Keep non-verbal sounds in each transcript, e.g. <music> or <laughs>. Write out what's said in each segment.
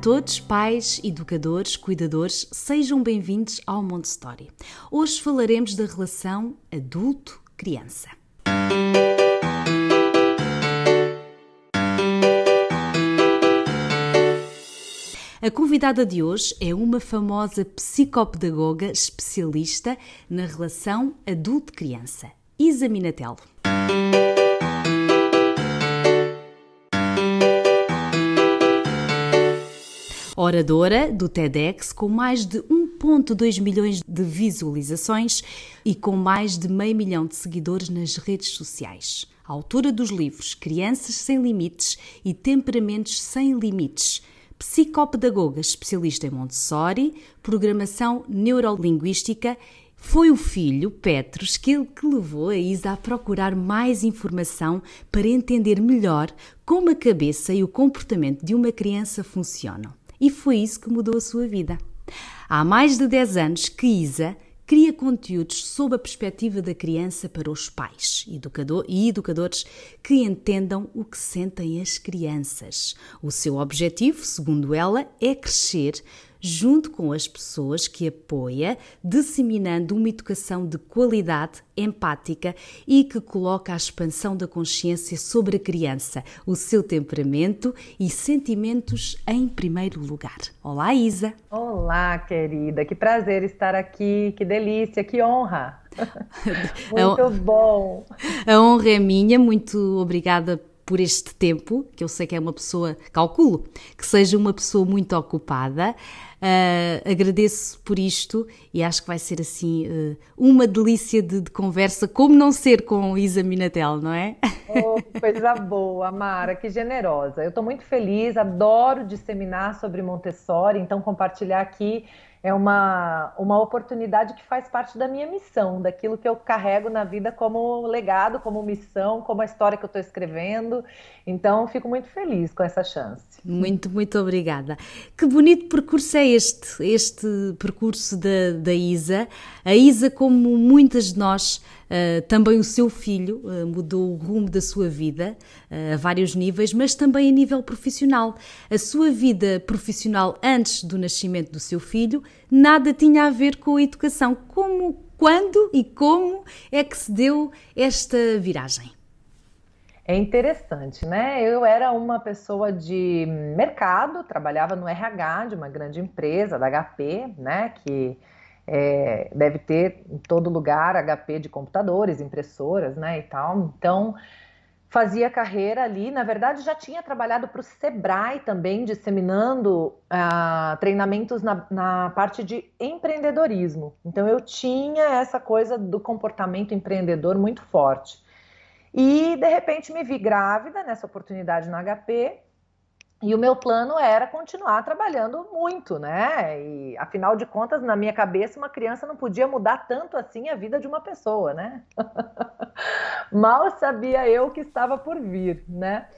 Todos, pais, educadores, cuidadores, sejam bem-vindos ao Montessori. Hoje falaremos da relação adulto-criança. A convidada de hoje é uma famosa psicopedagoga especialista na relação adulto-criança, Isa Minatello. Oradora do TEDx com mais de 1,2 milhões de visualizações e com mais de meio milhão de seguidores nas redes sociais. Autora dos livros Crianças Sem Limites e Temperamentos Sem Limites. Psicopedagoga especialista em Montessori, programação neurolinguística foi o filho, Petros, que, que levou a Isa a procurar mais informação para entender melhor como a cabeça e o comportamento de uma criança funcionam e foi isso que mudou a sua vida. Há mais de 10 anos que Isa cria conteúdos sob a perspectiva da criança para os pais educador e educadores que entendam o que sentem as crianças. O seu objetivo, segundo ela, é crescer junto com as pessoas que apoia, disseminando uma educação de qualidade, empática e que coloca a expansão da consciência sobre a criança, o seu temperamento e sentimentos em primeiro lugar. Olá, Isa. Olá, querida. Que prazer estar aqui. Que delícia, que honra. <laughs> muito bom. A honra é minha. Muito obrigada por este tempo, que eu sei que é uma pessoa, calculo, que seja uma pessoa muito ocupada. Uh, agradeço por isto e acho que vai ser assim uh, uma delícia de, de, conversa, como não ser com Isa Minatel, não é? Oh, <laughs> coisa boa, Mara, que generosa. Eu estou muito feliz, adoro disseminar sobre Montessori, então compartilhar aqui é uma, uma oportunidade que faz parte da minha missão, daquilo que eu carrego na vida como legado, como missão, como a história que eu estou escrevendo. Então, fico muito feliz com essa chance. Muito, muito obrigada. Que bonito percurso é este, este percurso da, da Isa. A Isa, como muitas de nós, Uh, também o seu filho uh, mudou o rumo da sua vida uh, a vários níveis, mas também a nível profissional. A sua vida profissional antes do nascimento do seu filho nada tinha a ver com a educação. Como, quando e como é que se deu esta viragem? É interessante, né? Eu era uma pessoa de mercado, trabalhava no RH de uma grande empresa, da HP, né? Que é, deve ter em todo lugar HP de computadores, impressoras, né, e tal. Então, fazia carreira ali. Na verdade, já tinha trabalhado para o Sebrae também, disseminando uh, treinamentos na, na, parte de empreendedorismo. Então, eu tinha essa coisa do comportamento empreendedor muito forte. E, de repente, me vi grávida nessa oportunidade no HP e o meu plano era continuar trabalhando muito, né? E afinal de contas, na minha cabeça, uma criança não podia mudar tanto assim a vida de uma pessoa, né? <laughs> Mal sabia eu que estava por vir, né?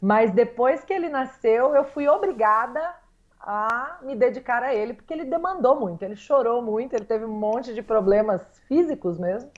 Mas depois que ele nasceu, eu fui obrigada a me dedicar a ele, porque ele demandou muito, ele chorou muito, ele teve um monte de problemas físicos mesmo.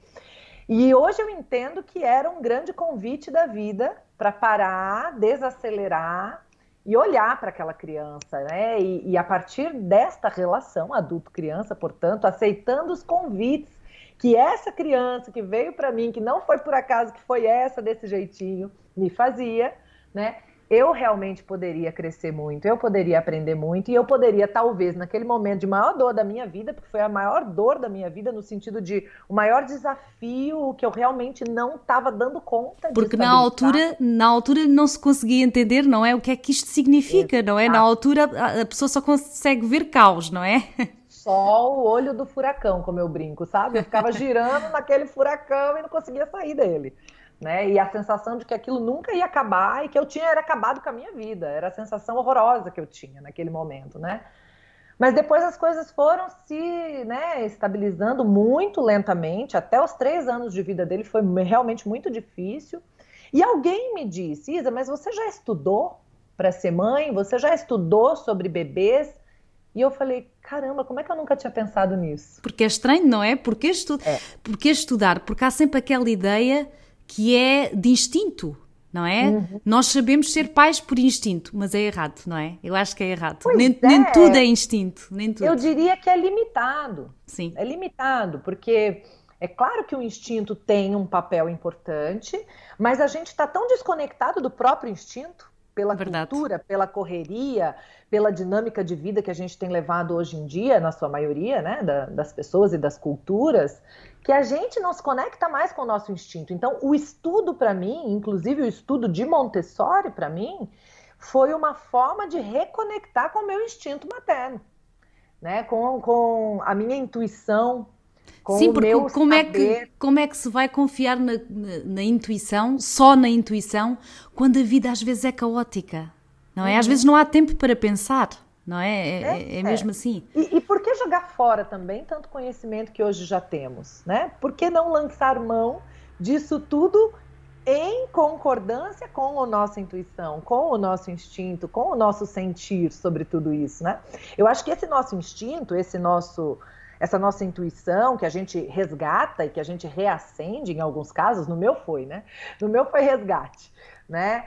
E hoje eu entendo que era um grande convite da vida para parar, desacelerar e olhar para aquela criança, né? E, e, a partir desta relação adulto-criança, portanto, aceitando os convites que essa criança que veio para mim, que não foi por acaso que foi essa desse jeitinho, me fazia, né? Eu realmente poderia crescer muito, eu poderia aprender muito e eu poderia, talvez, naquele momento de maior dor da minha vida, porque foi a maior dor da minha vida, no sentido de o maior desafio que eu realmente não estava dando conta. Porque na altura, na altura não se conseguia entender, não é? O que é que isto significa, Exato. não é? Na altura a pessoa só consegue ver caos, não é? <laughs> Só o olho do furacão, como eu brinco, sabe? Eu ficava girando <laughs> naquele furacão e não conseguia sair dele né? E a sensação de que aquilo nunca ia acabar e que eu tinha era acabado com a minha vida. Era a sensação horrorosa que eu tinha naquele momento, né? Mas depois as coisas foram se né, estabilizando muito lentamente. Até os três anos de vida dele foi realmente muito difícil. E alguém me disse, Isa, mas você já estudou para ser mãe? Você já estudou sobre bebês? E eu falei, caramba, como é que eu nunca tinha pensado nisso? Porque é estranho, não é? Porque, estu... é. Porque estudar? Porque há sempre aquela ideia que é de instinto, não é? Uhum. Nós sabemos ser pais por instinto, mas é errado, não é? Eu acho que é errado. Nem, é. nem, tudo é instinto, nem tudo. Eu diria que é limitado. Sim. É limitado, porque é claro que o instinto tem um papel importante, mas a gente está tão desconectado do próprio instinto pela Verdade. cultura, pela correria, pela dinâmica de vida que a gente tem levado hoje em dia, na sua maioria, né, da, das pessoas e das culturas, que a gente não se conecta mais com o nosso instinto. Então, o estudo para mim, inclusive o estudo de Montessori para mim, foi uma forma de reconectar com o meu instinto materno, né, com, com a minha intuição com Sim, porque como é, que, como é que se vai confiar na, na, na, intuição, só na intuição, quando a vida às vezes é caótica, não é? Uhum. Às vezes não há tempo para pensar, não é? É, é, é mesmo assim. E, e, por que jogar fora também tanto conhecimento que hoje já temos, né? Por que não lançar mão disso tudo em concordância com a nossa intuição, com o nosso instinto, com o nosso sentir sobre tudo isso, né? Eu acho que esse nosso instinto, esse nosso essa nossa intuição que a gente resgata e que a gente reacende em alguns casos, no meu foi, né? No meu foi resgate, né?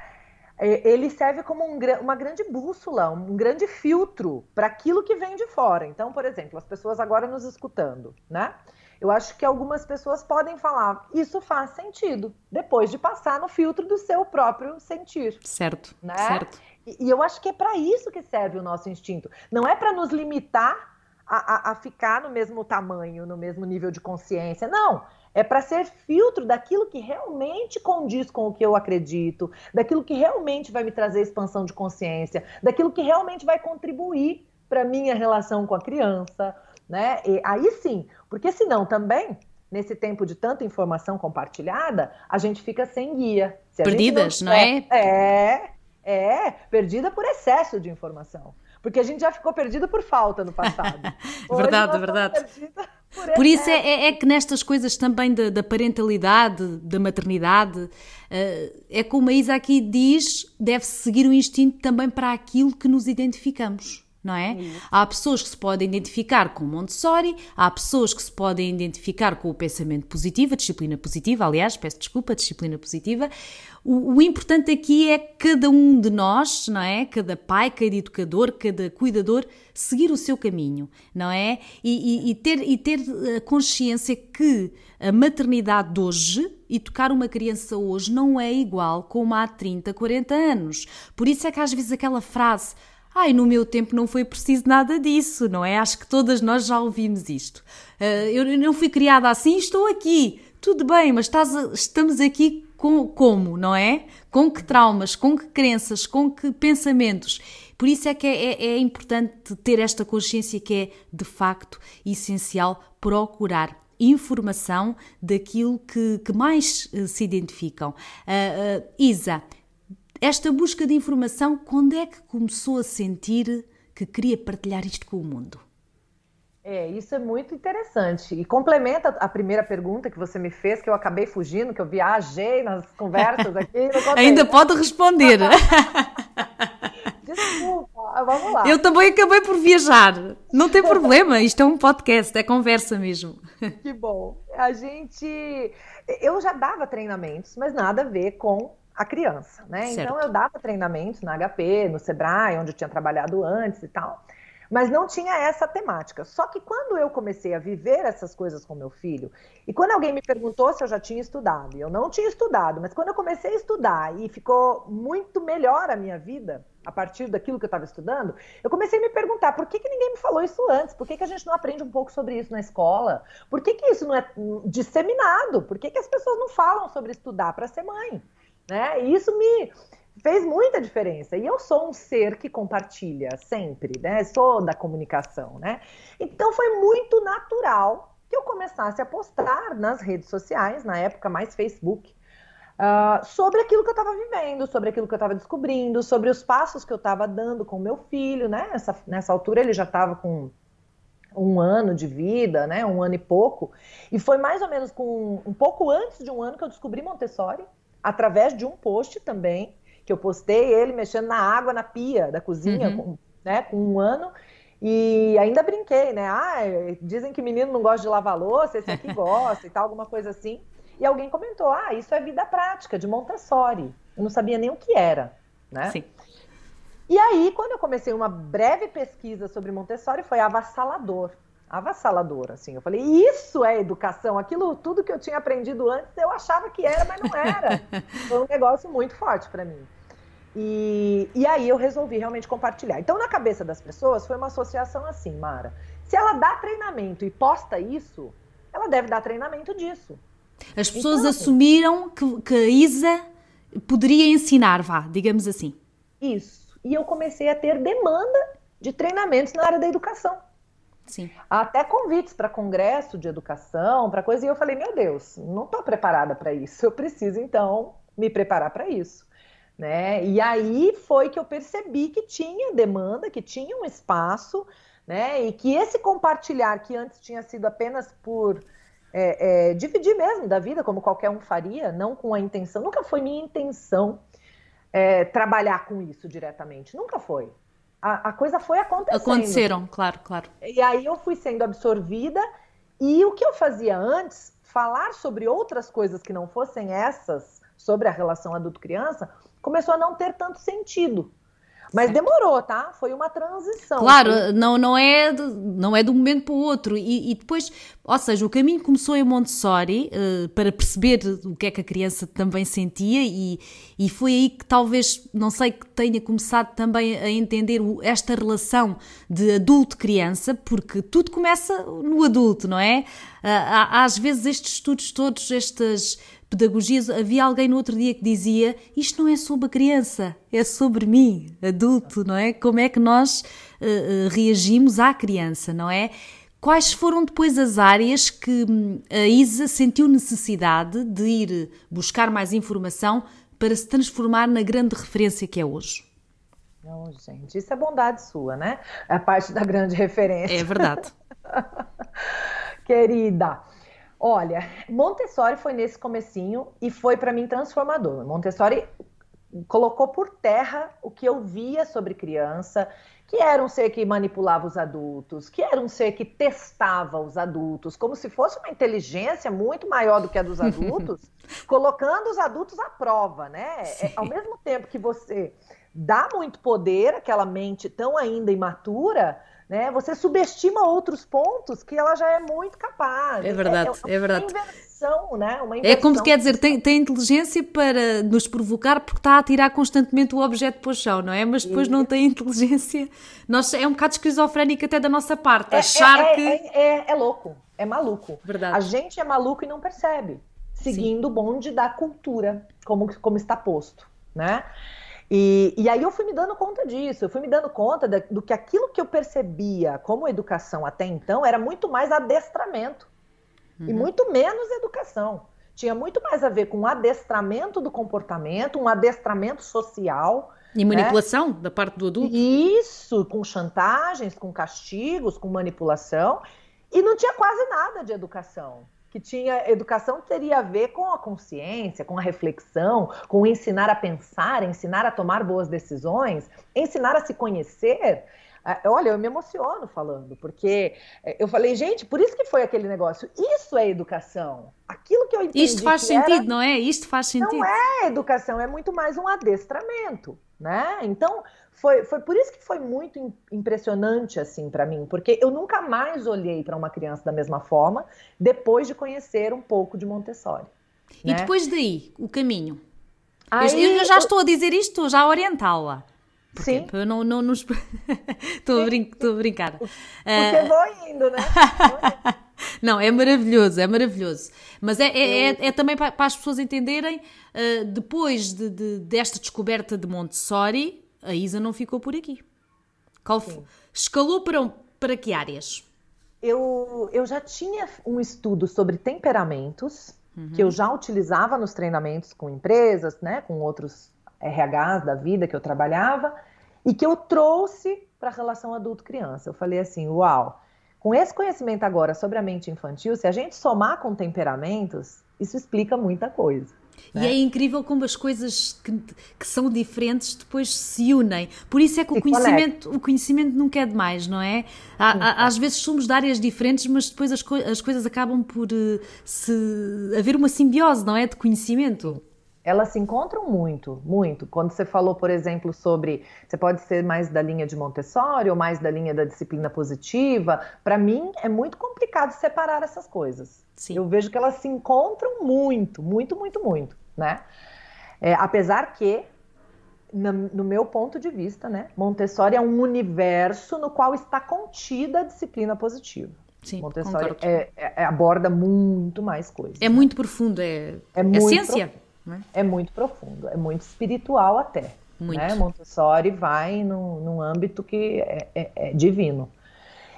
Ele serve como um, uma grande bússola, um grande filtro para aquilo que vem de fora. Então, por exemplo, as pessoas agora nos escutando, né? Eu acho que algumas pessoas podem falar, isso faz sentido, depois de passar no filtro do seu próprio sentir. Certo, né? certo. E, e eu acho que é para isso que serve o nosso instinto. Não é para nos limitar a, a, ficar no mesmo tamanho, no mesmo nível de consciência. Não. É para ser filtro daquilo que realmente condiz com o que eu acredito, daquilo que realmente vai me trazer expansão de consciência, daquilo que realmente vai contribuir para minha relação com a criança, né? E aí sim, porque senão também nesse tempo de tanta informação compartilhada, a gente fica sem guia. Perdidas, não, não é? É, é, perdida por excesso de informação. Porque a gente já ficou perdido por falta no passado. <laughs> verdade, verdade. Por, por isso é, é, que nestas coisas também da, da parentalidade, da maternidade, uh, é como a Isa aqui diz, deve-se seguir o instinto também para aquilo que nos identificamos não é? Há pessoas que se podem identificar com Montessori, há pessoas que se podem identificar com o pensamento positivo, a disciplina positiva, aliás, peço desculpa, a disciplina positiva. O, o, importante aqui é cada um de nós, não é? Cada pai, cada educador, cada cuidador, seguir o seu caminho, não é? E, e, e ter, e ter a consciência que a maternidade de hoje e tocar uma criança hoje não é igual como há 30, 40 anos. Por isso é que às vezes aquela frase Ai, no meu tempo não foi preciso nada disso, não é? Acho que todas nós já ouvimos isto. Uh, eu não fui criada assim, estou aqui. Tudo bem, mas estás, estamos aqui com, como, não é? Com que traumas, com que crenças, com que pensamentos. Por isso é que é, é, é importante ter esta consciência que é, de facto, essencial procurar informação daquilo que, que mais uh, se identificam. Uh, uh, Isa, esta busca de informação, quando é que começou a sentir que queria partilhar isto com o mundo? É, isso é muito interessante. E complementa a primeira pergunta que você me fez, que eu acabei fugindo, que eu viajei nas conversas aqui. Ainda pode responder. <laughs> Desculpa, vamos lá. Eu também acabei por viajar. Não tem problema, isto é um podcast, é conversa mesmo. Que bom. A gente. Eu já dava treinamentos, mas nada a ver com a criança, né? Certo. Então eu dava treinamentos na HP, no Sebrae, onde eu tinha trabalhado antes e tal. Mas não tinha essa temática. Só que quando eu comecei a viver essas coisas com meu filho, e quando alguém me perguntou se eu já tinha estudado, e eu não tinha estudado, mas quando eu comecei a estudar e ficou muito melhor a minha vida, a partir daquilo que eu estava estudando, eu comecei a me perguntar por que, que ninguém me falou isso antes? Por que, que a gente não aprende um pouco sobre isso na escola? Por que, que isso não é disseminado? Por que, que as pessoas não falam sobre estudar para ser mãe? Né? E isso me fez muita diferença. E eu sou um ser que compartilha sempre, né? Sou da comunicação, né? Então foi muito natural que eu começasse a postar nas redes sociais, na época mais Facebook, uh, sobre aquilo que eu estava vivendo, sobre aquilo que eu estava descobrindo, sobre os passos que eu estava dando com meu filho, né? Nessa, nessa altura ele já estava com um ano de vida, né? Um ano e pouco. E foi mais ou menos com um pouco antes de um ano que eu descobri Montessori, através de um post também, que eu postei ele mexendo na água na pia da cozinha, uhum. com, né? Com um ano. E ainda brinquei, né? Ah, dizem que menino não gosta de lavar louça, esse aqui <laughs> gosta e tal, alguma coisa assim. E alguém comentou: ah, isso é vida prática de Montessori. Eu não sabia nem o que era, né? Sim. E aí, quando eu comecei uma breve pesquisa sobre Montessori, foi avassalador. Avassalador, assim. Eu falei, isso é educação. Aquilo, tudo que eu tinha aprendido antes, eu achava que era, mas não era. <laughs> foi um negócio muito forte para mim. E, e aí eu resolvi realmente compartilhar. Então, na cabeça das pessoas, foi uma associação assim, Mara. Se ela dá treinamento e posta isso, ela deve dar treinamento disso. As pessoas então, assumiram que, que a Isa poderia ensinar, vá, digamos assim. Isso. E eu comecei a ter demanda de treinamentos na área da educação. Sim. Até convites para congresso de educação, para coisa. E eu falei, meu Deus, não estou preparada para isso. Eu preciso, então, me preparar para isso. Né? E aí foi que eu percebi que tinha demanda, que tinha um espaço, né? E que esse compartilhar que antes tinha sido apenas por é, é, dividir mesmo da vida, como qualquer um faria, não com a intenção. Nunca foi minha intenção é, trabalhar com isso diretamente. Nunca foi. A, a, coisa foi acontecendo. Aconteceram, claro, claro. E aí eu fui sendo absorvida. E o que eu fazia antes, falar sobre outras coisas que não fossem essas, sobre a relação adulto-criança, começou a não ter tanto sentido. Mas demorou, tá? Foi uma transição. Claro, foi... não, não, é de, não é de um momento para o outro. E, e, depois, ou seja, o caminho começou em Montessori uh, para perceber o que é que a criança também sentia e, e foi aí que talvez, não sei, que tenha começado também a entender esta relação de adulto-criança, porque tudo começa no adulto, não é? Uh, às vezes estes estudos todos, estas pedagogias, havia alguém no outro dia que dizia: Isto não é sobre a criança, é sobre mim, adulto, não é? Como é que nós uh, reagimos à criança, não é? Quais foram depois as áreas que hum, a Isa sentiu necessidade de ir buscar mais informação para se transformar na grande referência que é hoje? Não, gente, isso é bondade sua, né? É a parte da grande referência. É verdade. <laughs> Querida, Olha, Montessori foi nesse comecinho e foi para mim transformador. Montessori colocou por terra o que eu via sobre criança, que era um ser que manipulava os adultos, que era um ser que testava os adultos, como se fosse uma inteligência muito maior do que a dos <laughs> adultos, colocando os adultos à prova, né? É, ao mesmo tempo que você dá muito poder àquela mente tão ainda imatura, né? Você subestima outros pontos que ela já é muito capaz. É verdade, é, é, é verdade. Uma inversão, né? Uma. É como quer dizer, tem, tem inteligência para nos provocar porque está a tirar constantemente o objeto para o chão, não é? Mas depois não tem inteligência. Nós, é um bocado esquizofrénico até da nossa parte, é, achar é, que. É, é, louco, é maluco. Verdade. A gente é maluco e não percebe, seguindo Sim. o bonde da cultura, como, como está posto, né? E, e, aí eu fui me dando conta disso, eu fui me dando conta da, do que aquilo que eu percebia como educação até então era muito mais adestramento uhum. e muito menos educação. Tinha muito mais a ver com o adestramento do comportamento, um adestramento social. E manipulação né? da parte do adulto? Isso, com chantagens, com castigos, com manipulação. E não tinha quase nada de educação que tinha educação teria a ver com a consciência, com a reflexão, com ensinar a pensar, ensinar a tomar boas decisões, ensinar a se conhecer. Olha, eu me emociono falando, porque eh, eu falei, gente, por isso que foi aquele negócio. Isso é educação. Aquilo que eu entendi. Isto faz sentido, era, não é? Isto faz sentido. Não é educação, é muito mais um adestramento, né? Então, foi, foi por isso que foi muito impressionante assim para mim, porque eu nunca mais olhei para uma criança da mesma forma depois de conhecer um pouco de Montessori. E né? depois daí, o caminho. Aí, eu já estou a dizer isto, já a orientá-la. Sim. Eu não, não, não... <laughs> estou, a brin... estou a brincar. Porque uh... vou indo, né? <laughs> não, é maravilhoso, é maravilhoso. Mas é, é, é, é também para, para, as pessoas entenderem, uh, depois de, de, desta descoberta de Montessori, a Isa não ficou por aqui. Escalou para, para que áreas? Eu, eu já tinha um estudo sobre temperamentos, uhum. que eu já utilizava nos treinamentos com empresas, né, com outros RHs da vida que eu trabalhava, e que eu trouxe para a relação adulto-criança. Eu falei assim: uau, com esse conhecimento agora sobre a mente infantil, se a gente somar com temperamentos, isso explica muita coisa. Né? E é incrível como as coisas que, que, são diferentes depois se unem. Por isso é que o conhecimento, o conhecimento nunca é demais, não é? Há, às vezes somos de áreas diferentes, mas depois as, co as coisas acabam por uh, se, haver uma simbiose, não é? De conhecimento elas se encontram muito, muito. Quando você falou, por exemplo, sobre você pode ser mais da linha de Montessori ou mais da linha da disciplina positiva, para mim é muito complicado separar essas coisas. Sim. Eu vejo que elas se encontram muito, muito, muito, muito, né? É, apesar que, no, no meu ponto de vista, né, Montessori é um universo no qual está contida a disciplina positiva. Sim, Montessori é, é, aborda muito mais coisas. É né? muito profundo, é, é, é muito ciência. Profundo. Né? É muito profundo, é muito espiritual até. Muito. Né? Montessori vai num, num âmbito que é, é, é, divino.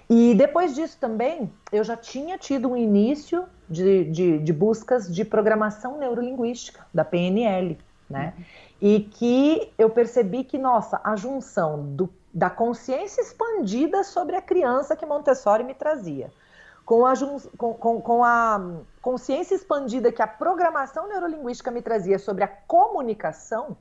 E depois disso também, eu já tinha tido um início de, de, de buscas de programação neurolinguística, da PNL, né? Uhum. E que eu percebi que, nossa, a junção do, da consciência expandida sobre a criança que Montessori me trazia, com a, com, com, com a consciência expandida que a programação neurolinguística me trazia sobre a comunicação,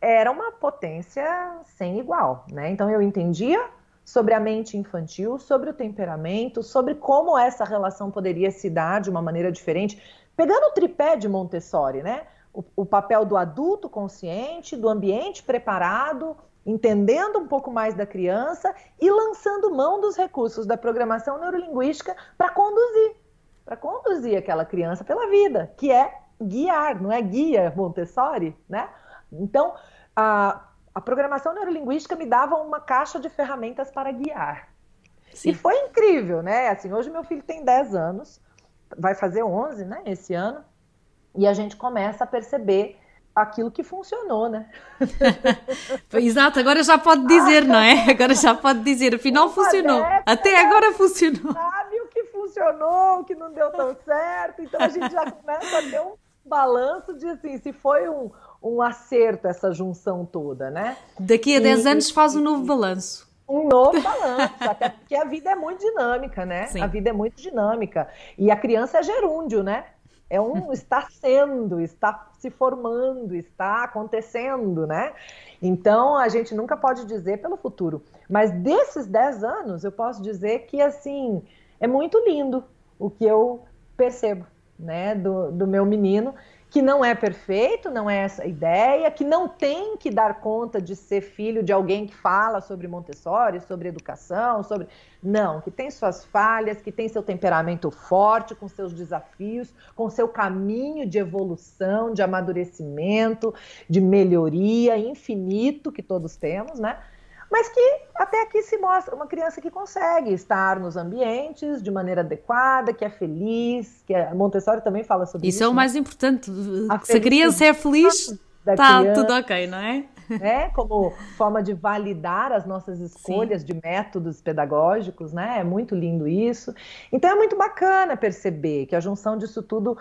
era uma potência sem igual, né? Então eu entendia sobre a mente infantil, sobre o temperamento, sobre como essa relação poderia se dar de uma maneira diferente, pegando o tripé de Montessori, né? O, o papel do adulto consciente, do ambiente preparado, entendendo um pouco mais da criança e lançando mão dos recursos da programação neurolinguística para conduzir, para conduzir aquela criança pela vida, que é guiar, não é guia Montessori, né? Então, a, a programação neurolinguística me dava uma caixa de ferramentas para guiar. Sim. E foi incrível, né? Assim, hoje meu filho tem 10 anos, vai fazer 11, né, esse ano, e a gente começa a perceber aquilo que funcionou, né? <laughs> Exato, agora já pode dizer, não é? Agora já pode dizer, afinal funcionou. Até agora funcionou. Sabe o que funcionou, o que não deu tão certo. Então a gente já começa a ter um balanço de assim, se foi um, um acerto essa junção toda, né? Daqui a 10 e, anos faz um novo balanço. Um novo balanço, até porque a vida é muito dinâmica, né? Sim. A vida é muito dinâmica. E a criança é gerúndio, né? É um <laughs> está sendo, está se formando, está acontecendo, né? Então a gente nunca pode dizer pelo futuro. Mas desses 10 anos, eu posso dizer que assim é muito lindo o que eu percebo, né, do, do meu menino que não é perfeito, não é essa ideia, que não tem que dar conta de ser filho de alguém que fala sobre Montessori, sobre educação, sobre. Não, que tem suas falhas, que tem seu temperamento forte, com seus desafios, com seu caminho de evolução, de amadurecimento, de melhoria infinito que todos temos, né? Mas que até aqui se mostra uma criança que consegue estar nos ambientes de maneira adequada, que é feliz, que a Montessori também fala sobre isso. Isso é o né? mais importante. A se a criança é feliz, está tudo ok, não é? Né? Como forma de validar as nossas escolhas Sim. de métodos pedagógicos, né? É muito lindo isso. Então é muito bacana perceber que a junção disso tudo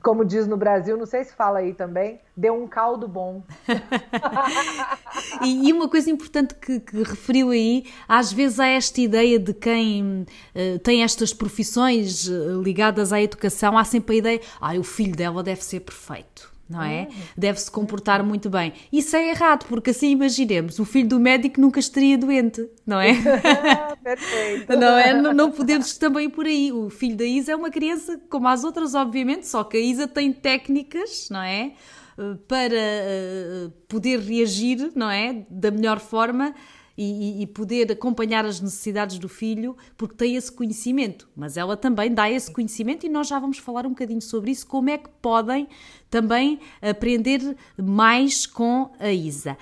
como diz no Brasil, não sei se fala aí também, deu um caldo bom. <laughs> e, e, uma coisa importante que, que, referiu aí, às vezes há esta ideia de quem uh, tem estas profissões uh, ligadas à educação, há sempre a ideia, ah, o filho dela deve ser perfeito não é? Hum. Deve se comportar muito bem. Isso é errado, porque assim imaginemos, o filho do médico nunca estaria doente, não é? <laughs> Perfeito. Não é? Não, não podemos também por aí. O filho da Isa é uma criança como as outras, obviamente, só que a Isa tem técnicas, não é? Eh, para uh, poder reagir, não é? Da melhor forma e, e, poder acompanhar as necessidades do filho, porque tem esse conhecimento. Mas ela também dá esse conhecimento e nós já vamos falar um bocadinho sobre isso, como é que podem também aprender mais com a Isa.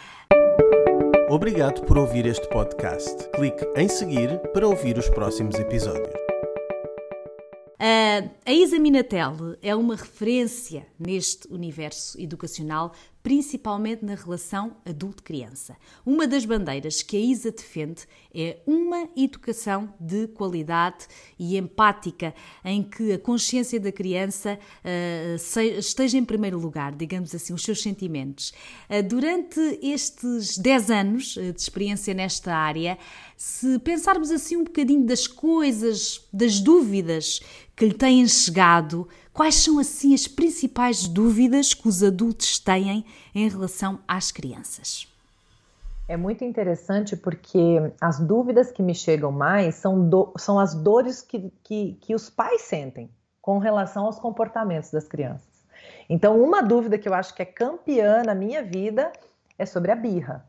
Obrigado por ouvir este podcast. Clique em seguir para ouvir os próximos episódios. Uh, a Isa Minatel é uma referência neste universo educacional principalmente na relação adulto-criança. Uma das bandeiras que a ISA defende é uma educação de qualidade e empática, em que a consciência da criança uh, esteja em primeiro lugar, digamos assim, os seus sentimentos. Uh, durante estes 10 anos uh, de experiência nesta área, se pensarmos assim um bocadinho das coisas, das dúvidas que lhe têm chegado, quais são assim as principais dúvidas que os adultos têm em relação às crianças? É muito interessante porque as dúvidas que me chegam mais são, do, são as dores que, que, que os pais sentem com relação aos comportamentos das crianças. Então, uma dúvida que eu acho que é campeã na minha vida é sobre a birra.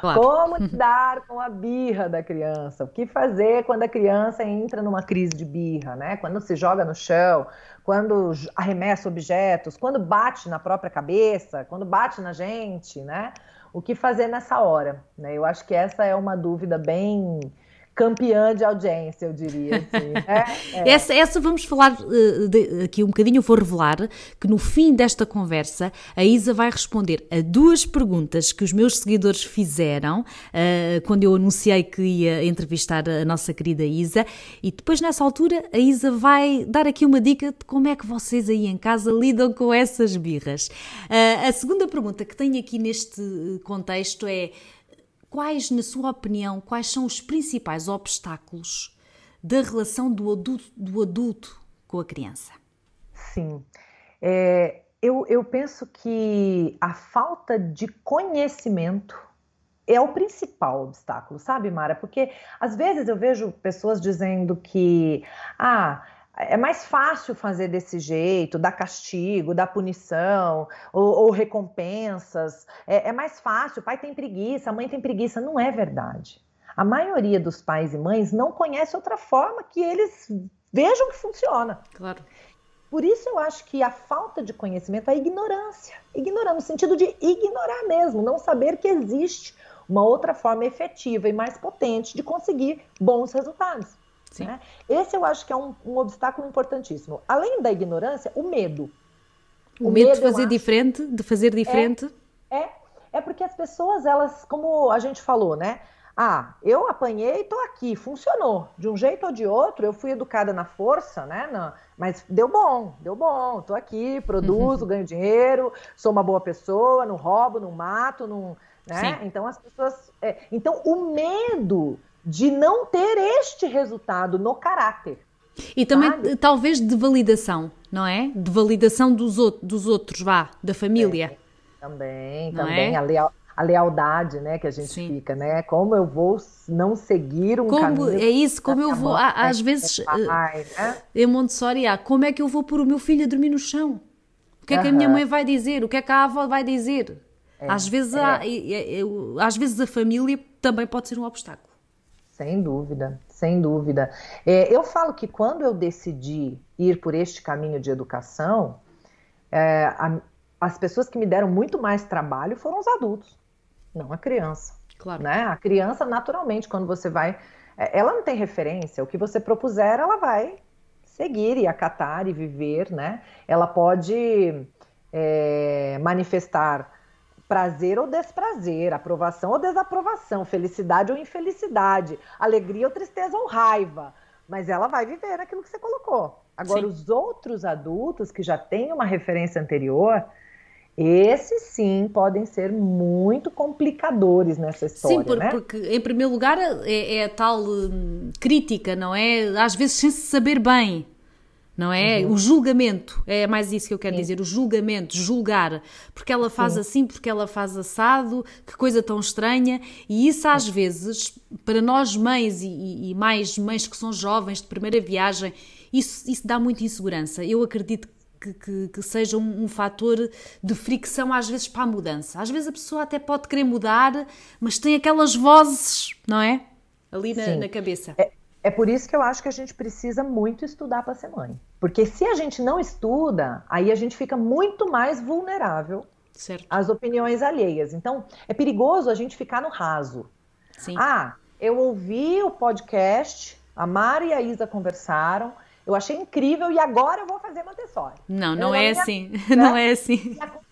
Claro. Como <laughs> lidar com a birra da criança? O que fazer quando a criança entra numa crise de birra, né? Quando se joga no chão, quando arremessa objetos, quando bate na própria cabeça, quando bate na gente, né? O que fazer nessa hora? Né? Eu acho que essa é uma dúvida bem campeã de audiência, eu diria. Assim. <laughs> É, é. Essa, essa vamos falar uh, de, aqui um bocadinho. Eu vou revelar que no fim desta conversa a Isa vai responder a duas perguntas que os meus seguidores fizeram uh, quando eu anunciei que ia entrevistar a nossa querida Isa. E depois, nessa altura, a Isa vai dar aqui uma dica de como é que vocês aí em casa lidam com essas birras. Uh, a segunda pergunta que tenho aqui neste contexto é quais, na sua opinião, quais são os principais obstáculos da relação do adulto, do adulto com a criança? Sim. É, eu, eu penso que a falta de conhecimento é o principal obstáculo, sabe, Mara? Porque às vezes eu vejo pessoas dizendo que, ah, é mais fácil fazer desse jeito, dar castigo, dar punição ou, ou recompensas. É, é, mais fácil. O pai tem preguiça, a mãe tem preguiça. Não é verdade. A maioria dos pais e mães não conhece outra forma que eles vejam que funciona. Claro. Por isso eu acho que a falta de conhecimento é ignorância. Ignorar no sentido de ignorar mesmo, não saber que existe uma outra forma efetiva e mais potente de conseguir bons resultados. Né? Esse eu acho que é um, um, obstáculo importantíssimo. Além da ignorância, o medo. O, o medo, medo, de fazer diferente, de fazer diferente. É, é, é porque as pessoas, elas, como a gente falou, né? Ah, eu apanhei e tô aqui, funcionou. De um jeito ou de outro, eu fui educada na força, né? Na, mas deu bom, deu bom. Tô aqui, produzo, uhum. ganho dinheiro, sou uma boa pessoa, não roubo, não mato, não. Né? Então as pessoas. É, então o medo de não ter este resultado no caráter. E também, sabe? talvez, de validação, não é? De validação dos, dos outros, vá, da família. É, também, não também. É? A, leal, a lealdade, né, que a gente Sim. fica, né? Como eu vou não seguir um como, caminho... É isso, como eu vou... às vezes, pai, né? em Montessori, há, como é que eu vou pôr o meu filho a dormir no chão? O que é que a minha mãe vai dizer? O que é que a avó vai dizer? É, às, vezes é. às vezes a família também pode ser um obstáculo. Sem dúvida, sem dúvida. É, eu falo que quando eu decidi ir por este caminho de educação, é, a, as pessoas que me deram muito mais trabalho foram os adultos, não a criança. Claro. Né? A criança, naturalmente, quando você vai. É, ela não tem referência, o que você propuser, ela vai seguir e acatar e viver, né? Ela pode é, manifestar prazer ou desprazer, aprovação ou desaprovação, felicidade ou infelicidade, alegria ou tristeza ou raiva. Mas ela vai viver aquilo que você colocou. Agora, sim. os outros adultos que já têm uma referência anterior, esses sim podem ser muito complicadores nessa história. Sim, por, né? porque em primeiro lugar é, é a tal hum, crítica, não é? Às vezes sem se saber bem não é? Uhum. O julgamento, é mais isso que eu quero Sim. dizer, o julgamento, julgar, porque ela faz Sim. assim, porque ela faz assado, que coisa tão estranha, e isso às vezes, para nós mães e, e mais mães que são jovens de primeira viagem, isso, isso dá muita insegurança. Eu acredito que, que, que, seja um, um, fator de fricção às vezes para a mudança. Às vezes a pessoa até pode querer mudar, mas tem aquelas vozes, não é? Ali na, na cabeça. É, é por isso que eu acho que a gente precisa muito estudar para ser mãe. Porque se a gente não estuda, aí a gente fica muito mais vulnerável certo. às opiniões alheias. Então, é perigoso a gente ficar no raso. Sim. Ah, eu ouvi o podcast, a Mara e a Isa conversaram, eu achei incrível e agora eu vou fazer Montessori. Não, não é assim. <laughs> Né? Não é assim. E acontece,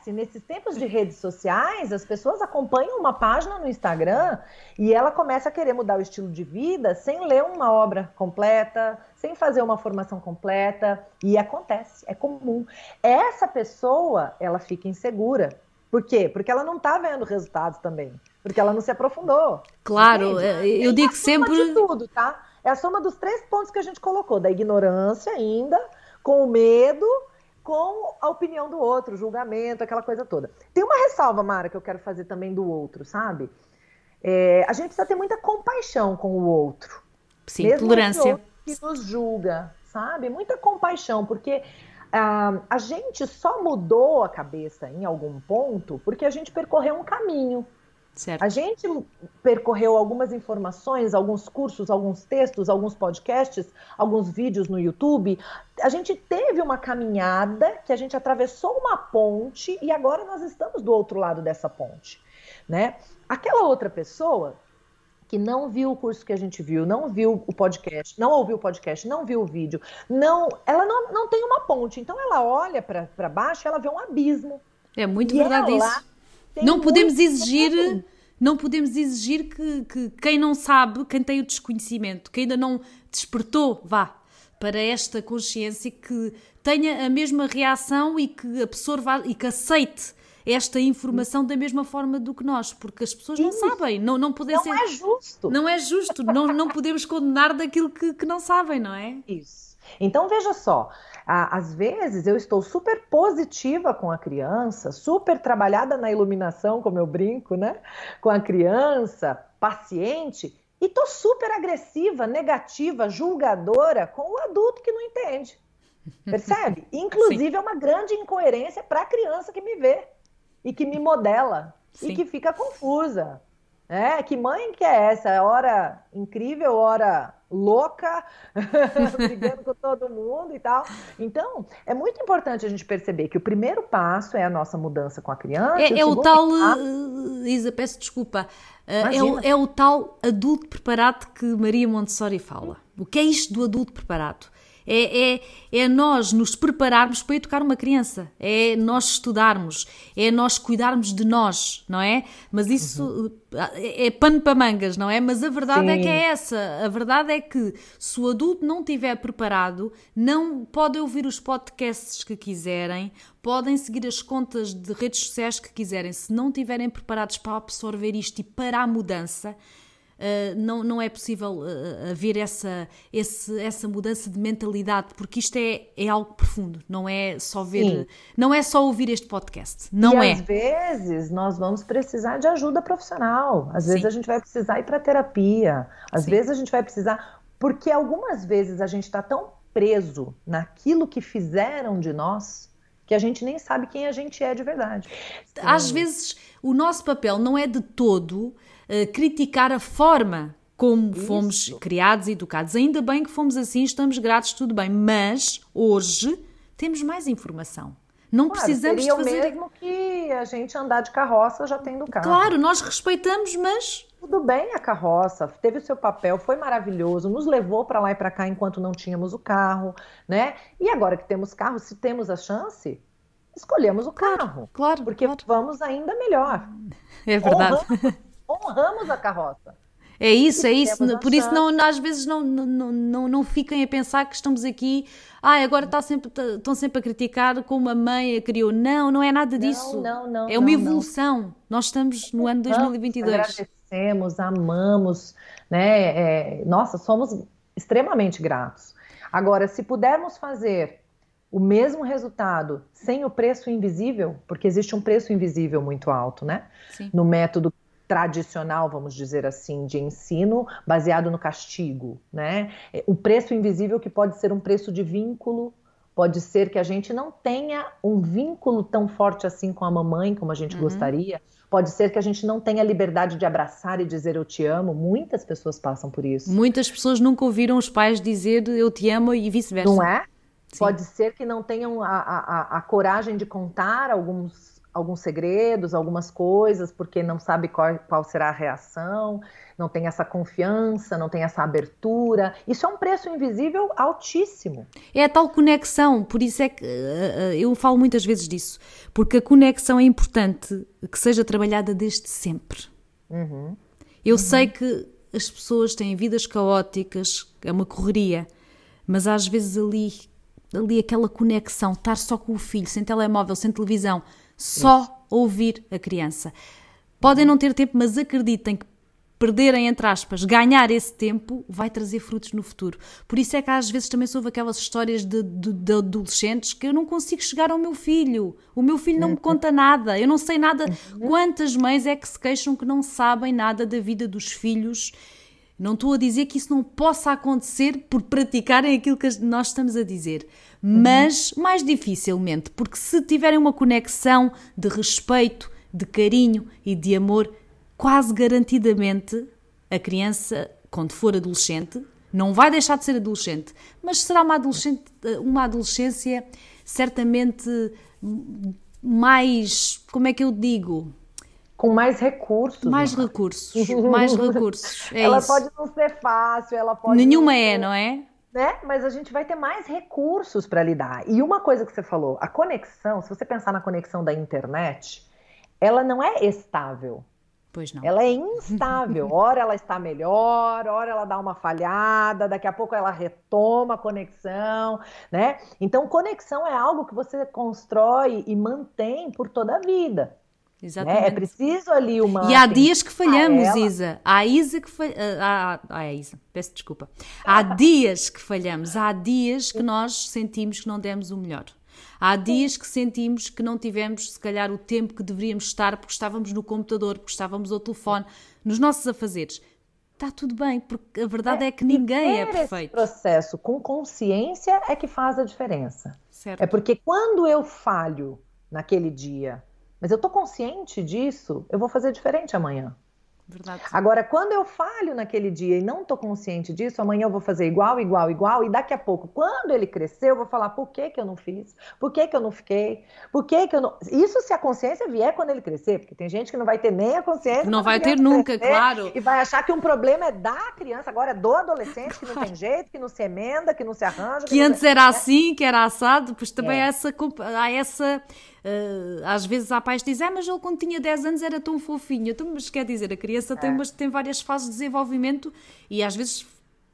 acontece, nesses tempos de redes sociais, as pessoas acompanham uma página no Instagram e ela começa a querer mudar o estilo de vida sem ler uma obra completa, sem fazer uma formação completa, e acontece, é comum. Essa pessoa, ela fica insegura. Por quê? Porque ela não está vendo resultados também, porque ela não se aprofundou. Claro, entende? eu digo sempre de tudo, tá? É a soma dos três pontos que a gente colocou, da ignorância ainda, com o medo com a opinião do outro, julgamento, aquela coisa toda. Tem uma ressalva, Mara, que eu quero fazer também do outro, sabe? É, a gente precisa ter muita compaixão com o outro. Sim, mesmo tolerância. Que nos julga, sabe? Muita compaixão, porque ah, a gente só mudou a cabeça em algum ponto porque a gente percorreu um caminho. Certo. A gente percorreu algumas informações, alguns cursos, alguns textos, alguns podcasts, alguns vídeos no YouTube. A gente teve uma caminhada que a gente atravessou uma ponte e agora nós estamos do outro lado dessa ponte, né? Aquela outra pessoa que não viu o curso que a gente viu, não viu o podcast, não ouviu o podcast, não viu o vídeo, não, ela não, não tem uma ponte. Então ela olha para baixo, ela vê um abismo. É muito verdade isso não podemos exigir não podemos exigir que, que, quem não sabe, quem tem o desconhecimento, que ainda não despertou, vá, para esta consciência, que tenha a mesma reação e que absorva e que aceite esta informação da mesma forma do que nós, porque as pessoas não sabem, não, não podem não ser... é justo. Não é justo, não, não podemos condenar daquilo que, que não sabem, não é? Isso. Então veja só, às vezes eu estou super positiva com a criança, super trabalhada na iluminação, como eu brinco, né? Com a criança, paciente, e tô super agressiva, negativa, julgadora com o adulto que não entende. Percebe? <laughs> Inclusive Sim. é uma grande incoerência para a criança que me vê e que me modela Sim. e que fica confusa. É, que mãe que é essa? Hora incrível, hora louca, <laughs> brigando com todo mundo e tal. Então, é muito importante a gente perceber que o primeiro passo é a nossa mudança com a criança. É, é o tal, passo... Isa, peço desculpa, uh, é, o, é o tal adulto preparado que Maria Montessori fala. O que é isto do adulto preparado? É, é, é nós nos prepararmos para educar uma criança, é nós estudarmos, é nós cuidarmos de nós, não é? Mas isso uhum. é, pano para mangas, não é? Mas a verdade Sim. é que é essa. A verdade é que se o adulto não estiver preparado, não pode ouvir os podcasts que quiserem, podem seguir as contas de redes sociais que quiserem. Se não estiverem preparados para absorver isto e para a mudança, não, não é possível uh, haver essa, esse, essa mudança de mentalidade, porque isto é, é algo profundo, não é só ver, Sim. não é só ouvir este podcast, não e é. Às vezes nós vamos precisar de ajuda profissional, às vezes Sim. a gente vai precisar ir para terapia, às Sim. vezes a gente vai precisar, porque algumas vezes a gente está tão preso naquilo que fizeram de nós que a gente nem sabe quem a gente é de verdade. Às vezes o nosso papel não é de todo criticar a forma como Isso. fomos criados e educados. Ainda bem que fomos assim, estamos gratos, tudo bem, mas hoje temos mais informação. Não claro, precisamos seria de fazer. o mesmo que a gente andar de carroça já tendo carro. Claro, nós respeitamos, mas. Tudo bem a carroça, teve o seu papel, foi maravilhoso, nos levou para lá e para cá enquanto não tínhamos o carro, né? E agora que temos carro, se temos a chance, escolhemos o claro, carro. Claro. Porque claro. vamos ainda melhor. É verdade. Honramos, honramos a carroça. É isso, é isso. Por isso, não, às vezes, não, não, não, não fiquem a pensar que estamos aqui. Ah, agora está sempre, estão sempre a criticar como a mãe a criou. Não, não é nada disso. Não, não, não. É uma evolução. Nós estamos no ano 2022. Agradecemos, amamos, né? É, nossa, somos extremamente gratos. Agora, se pudermos fazer o mesmo resultado sem o preço invisível, porque existe um preço invisível muito alto, né? Sim. No método tradicional, vamos dizer assim, de ensino baseado no castigo, né? O preço invisível que pode ser um preço de vínculo, pode ser que a gente não tenha um vínculo tão forte assim com a mamãe como a gente uhum. gostaria, pode ser que a gente não tenha liberdade de abraçar e dizer eu te amo. Muitas pessoas passam por isso. Muitas pessoas nunca ouviram os pais dizer eu te amo e vice-versa. Não é? Sim. Pode ser que não tenham a, a, a coragem de contar alguns alguns segredos, algumas coisas, porque não sabe qual, qual será a reação, não tem essa confiança, não tem essa abertura. Isso é um preço invisível altíssimo. É a tal conexão, por isso é que uh, eu falo muitas vezes disso, porque a conexão é importante que seja trabalhada desde sempre. Uhum. Eu uhum. sei que as pessoas têm vidas caóticas, é uma correria, mas às vezes ali, ali aquela conexão, estar só com o filho, sem telemóvel, sem televisão, só ouvir a criança. Podem não ter tempo, mas acreditem que perderem, entre aspas, ganhar esse tempo, vai trazer frutos no futuro. Por isso é que às vezes também soube aquelas histórias de, de, de, adolescentes que eu não consigo chegar ao meu filho. O meu filho não me conta nada. Eu não sei nada. Uhum. Quantas mães é que se queixam que não sabem nada da vida dos filhos? Não estou a dizer que isso não possa acontecer por praticarem aquilo que nós estamos a dizer, mas mais dificilmente, porque se tiverem uma conexão de respeito, de carinho e de amor, quase garantidamente a criança, quando for adolescente, não vai deixar de ser adolescente, mas será uma, adolescente, uma adolescência certamente mais, como é que eu digo? Com mais recursos. Mais recursos, mais recursos. <laughs> É ela isso. pode não ser fácil, ela pode. Nenhuma é, não é? Né? Mas a gente vai ter mais recursos para lidar. E uma coisa que você falou, a conexão, se você pensar na conexão da internet, ela não é estável. Pois não. Ela é instável. <laughs> Ora ela está melhor, ora ela dá uma falhada, daqui a pouco ela retoma a conexão, né? Então, conexão é algo que você constrói e mantém por toda a vida. Exatamente. Né? É preciso ali uma. E há dias que falhamos, Isa. Há Isa que falha. Ah, é Isa, peço desculpa. Há dias que falhamos, há dias que nós sentimos que não demos o melhor. Há dias que sentimos que não tivemos, se calhar, o tempo que deveríamos estar porque estávamos no computador, porque estávamos ao telefone, nos nossos afazeres. Está tudo bem, porque a verdade é, é que ninguém é perfeito. Esse processo com consciência é que faz a diferença. Certo. É porque quando eu falho naquele dia, mas eu estou consciente disso, eu vou fazer diferente amanhã. Verdade. Agora, quando eu falho naquele dia e não estou consciente disso, amanhã eu vou fazer igual, igual, igual, e daqui a pouco, quando ele crescer, eu vou falar por que, que eu não fiz, por que, que eu não fiquei, por que, que eu não. Isso se a consciência vier quando ele crescer, porque tem gente que não vai ter nem a consciência. Não vai ter nunca, claro. E vai achar que um problema é da criança, agora é do adolescente, que não tem <laughs> jeito, que não se emenda, que não se arranja. Que, que antes era assim, que era assado, pois também é. essa. Há essa Uh, às vezes há pais que dizem, ah, mas ele quando tinha 10 anos era tão fofinho. Então, mas quer dizer, a criança tem, é. tem várias fases de desenvolvimento e às vezes,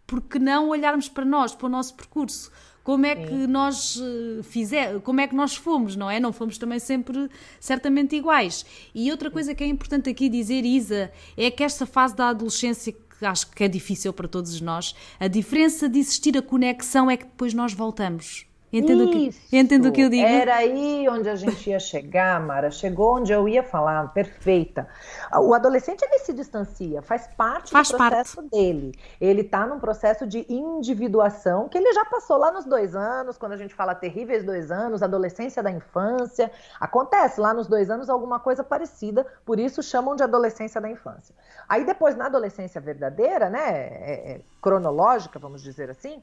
por que não olharmos para nós, para o nosso percurso? Como é que Sim. nós uh, fizer, como é que nós fomos, não é? Não fomos também sempre certamente iguais. E outra coisa que é importante aqui dizer, Isa, é que esta fase da adolescência que acho que é difícil para todos nós, a diferença de existir a conexão é que depois nós voltamos. Entendo, Isso, que, entendo o que eu digo. Era aí onde a gente ia chegar, Mara. Chegou onde eu ia falar, perfeita. O adolescente ele se distancia, faz parte faz do processo parte. dele. Ele está num processo de individuação que ele já passou lá nos dois anos, quando a gente fala terríveis dois anos, adolescência da infância. Acontece lá nos dois anos alguma coisa parecida, por isso chamam de adolescência da infância. Aí depois, na adolescência verdadeira, né, é, é, cronológica, vamos dizer assim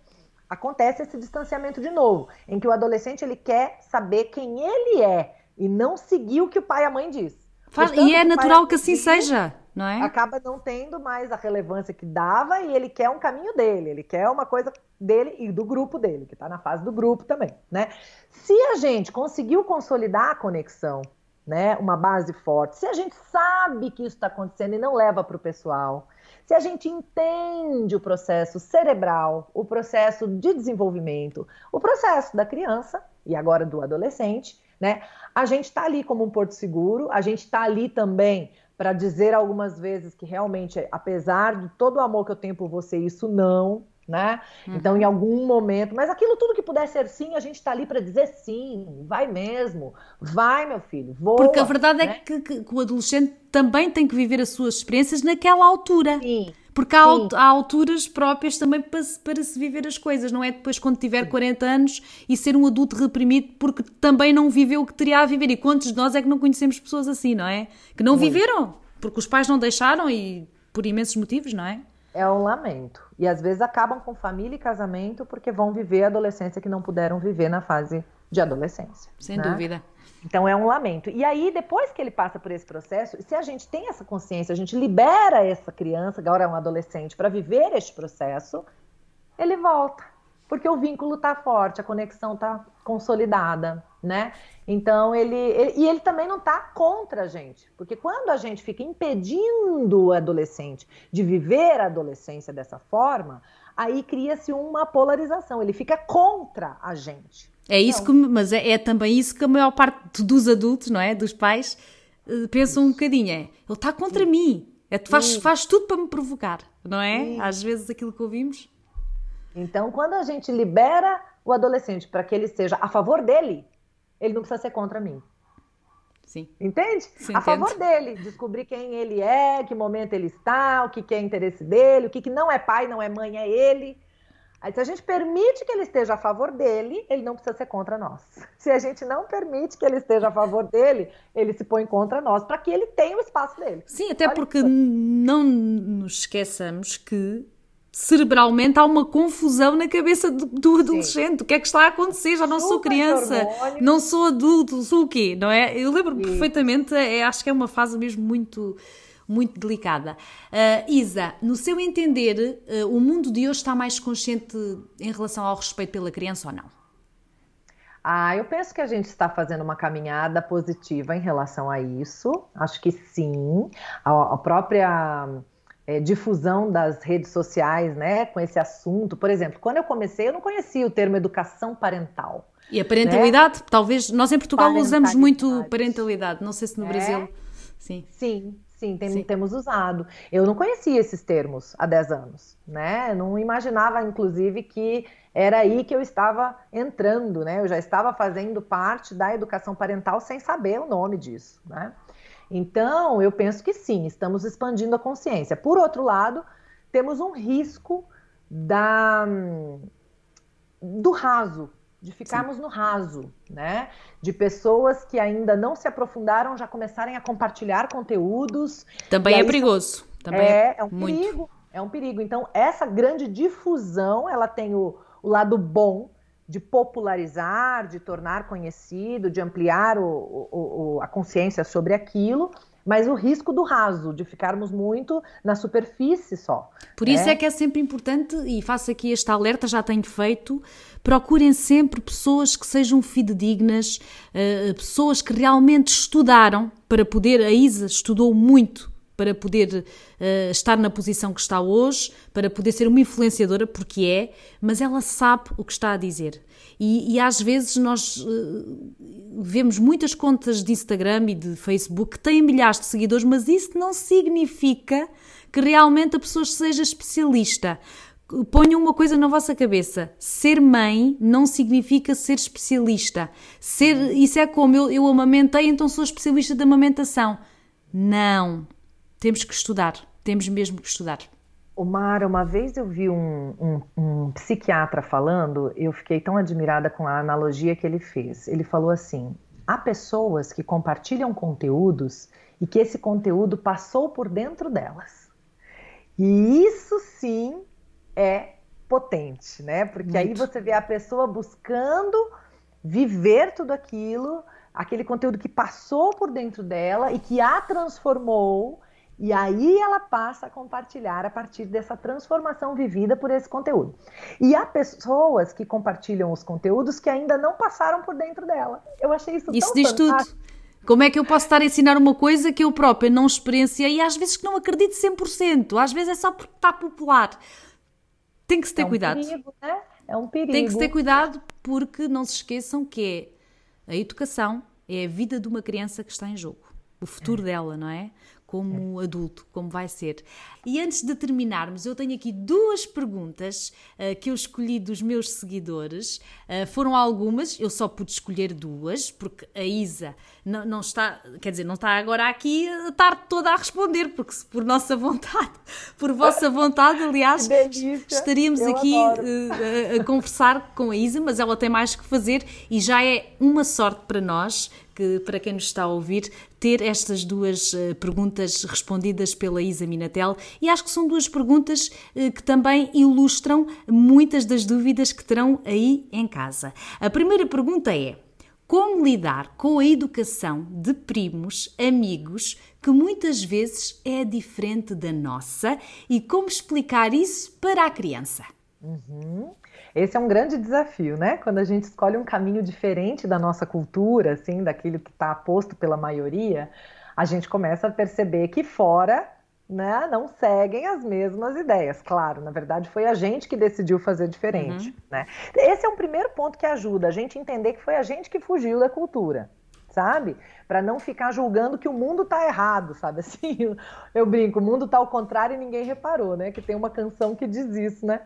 acontece esse distanciamento de novo, em que o adolescente ele quer saber quem ele é e não seguir o que o pai e a mãe diz. Faz, e é natural que assim seja, não é? Acaba não tendo mais a relevância que dava e ele quer um caminho dele, ele quer uma coisa dele e do grupo dele, que está na fase do grupo também, né? Se a gente conseguiu consolidar a conexão, né, uma base forte, se a gente sabe que isso está acontecendo e não leva para o pessoal, se a gente entende o processo cerebral, o processo de desenvolvimento, o processo da criança e agora do adolescente, né? A gente está ali como um porto seguro, a gente está ali também para dizer algumas vezes que realmente, apesar de todo o amor que eu tenho por você, isso não né? Uhum. Então, em algum momento, mas aquilo tudo que puder ser sim, a gente está ali para dizer sim, vai mesmo, vai, meu filho, voa. Porque a verdade é né? é que, que, que, o adolescente também tem que viver as suas experiências naquela altura. Sim. Porque há, há, alturas próprias também para se, para se viver as coisas, não é depois quando tiver 40 anos e ser um adulto reprimido porque também não viveu o que teria a viver. E quantos de nós é que não conhecemos pessoas assim, não é? Que não Muito. viveram, porque os pais não deixaram e por imensos motivos, não é? É um lamento. E às vezes acabam com família e casamento porque vão viver a adolescência que não puderam viver na fase de adolescência. Sem né? dúvida. Então é um lamento. E aí, depois que ele passa por esse processo, se a gente tem essa consciência, a gente libera essa criança, agora é um adolescente, para viver este processo, ele volta. Porque o vínculo está forte, a conexão está consolidada, né? Então ele, ele, E ele também não está contra a gente. Porque quando a gente fica impedindo o adolescente de viver a adolescência dessa forma, aí cria-se uma polarização. Ele fica contra a gente. É isso que, mas é, é, também isso que a maior parte dos adultos, não é? Dos pais, uh, pensam um bocadinho. É, ele está contra Sim. mim. É, faz, faz tudo para me provocar, não é? Sim. Às vezes aquilo que ouvimos. Então, quando a gente libera o adolescente para que ele seja a favor dele, ele não precisa ser contra mim. Sim. Entende? Sim, a favor dele, descobrir quem ele é, que momento ele está, o que, que é interesse dele, o que, que não é pai, não é mãe, é ele. Aí, se a gente permite que ele esteja a favor dele, ele não precisa ser contra nós. <laughs> Se a gente não permite que ele esteja a favor dele, ele se põe contra nós, para que ele tenha o espaço dele. Sim, até Olha porque isso. não nos esqueçamos que cerebralmente há uma confusão na cabeça do, do adolescente. Sim. O que é que está a acontecer? Já não Super sou criança, não sou adulto, sou o quê? Não é? Eu lembro perfeitamente, é, acho que é uma fase mesmo muito muito delicada. Uh, Isa, no seu entender, uh, o mundo de hoje está mais consciente em relação ao respeito pela criança ou não? Ah, eu penso que a gente está fazendo uma caminhada positiva em relação a isso. Acho que sim. A, a própria é, difusão das redes sociais, né, com esse assunto. Por exemplo, quando eu comecei, eu não conhecia o termo educação parental. E a parentalidade, né? talvez nós em Portugal usamos muito parentalidade. Não sei se no é? Brasil. Sim. Sim, Sim, tem, Sim, temos usado. Eu não conhecia esses termos há 10 anos, né? Não imaginava, inclusive, que era aí que eu estava entrando, né? Eu já estava fazendo parte da educação parental sem saber o nome disso, né? Então, eu penso que sim, estamos expandindo a consciência. Por outro lado, temos um risco da, do raso, de ficarmos Sim. no raso, né? De pessoas que ainda não se aprofundaram já começarem a compartilhar conteúdos. Também é perigoso. Também é, é, é um muito. perigo. É um perigo. Então, essa grande difusão, ela tem o, o lado bom de popularizar, de tornar conhecido, de ampliar o, o, a consciência sobre aquilo, mas o risco do raso, de ficarmos muito na superfície só. Por isso é, é que é sempre importante, e faço aqui este alerta, já tenho feito, procurem sempre pessoas que sejam fidedignas, uh, pessoas que realmente estudaram para poder. A Isa estudou muito para poder uh, estar na posição que está hoje, para poder ser uma influenciadora, porque é, mas ela sabe o que está a dizer. E, e às vezes nós uh, vemos muitas contas de Instagram e de Facebook que têm milhares de seguidores, mas isso não significa que realmente a pessoa seja especialista. Ponham uma coisa na vossa cabeça: ser mãe não significa ser especialista. Ser, isso é como eu, eu amamentei, então sou especialista de amamentação. Não. Temos que estudar. Temos mesmo que estudar. Omar, uma vez eu vi um, um, um, psiquiatra falando, eu fiquei tão admirada com a analogia que ele fez. Ele falou assim: há pessoas que compartilham conteúdos e que esse conteúdo passou por dentro delas. E isso sim é potente, né? Porque Muito. aí você vê a pessoa buscando viver tudo aquilo, aquele conteúdo que passou por dentro dela e que a transformou, e aí ela passa a compartilhar a partir dessa transformação vivida por esse conteúdo. E há pessoas que compartilham os conteúdos que ainda não passaram por dentro dela. Eu achei isso, isso tão diz fantástico. tudo. Como é que eu posso estar a ensinar uma coisa que eu própria não experienciei e às vezes que não acredito 100%, às vezes é só porque está popular. Tem que se ter é um cuidado. Perigo, né? É um perigo. Tem que se ter cuidado porque não se esqueçam que é a educação é a vida de uma criança que está em jogo. O futuro é. dela, não é? Como adulto, como vai ser. E antes de terminarmos, eu tenho aqui duas perguntas uh, que eu escolhi dos meus seguidores. Uh, foram algumas, eu só pude escolher duas, porque a Isa não, não, está, quer dizer, não está agora aqui a tarde toda a responder, porque se por nossa vontade, <laughs> por vossa vontade, aliás, estaríamos aqui uh, a conversar com a Isa, mas ela tem mais que fazer e já é uma sorte para nós que, para quem nos está a ouvir, ter estas duas uh, perguntas respondidas pela Isa Minatel e acho que são duas perguntas uh, que também ilustram muitas das dúvidas que terão aí em casa. A primeira pergunta é: como lidar com a educação de primos, amigos, que muitas vezes é diferente da nossa e como explicar isso para a criança. Uhum. Esse é um grande desafio, né? Quando a gente escolhe um caminho diferente da nossa cultura, assim, daquilo que está posto pela maioria, a gente começa a perceber que fora né, não seguem as mesmas ideias. Claro, na verdade foi a gente que decidiu fazer diferente. Uhum. Né? Esse é um primeiro ponto que ajuda a gente a entender que foi a gente que fugiu da cultura sabe? Para não ficar julgando que o mundo tá errado, sabe? <laughs> Assim, eu, eu, brinco, o mundo tá ao contrário e ninguém reparou, né? Que tem uma canção que diz isso, né?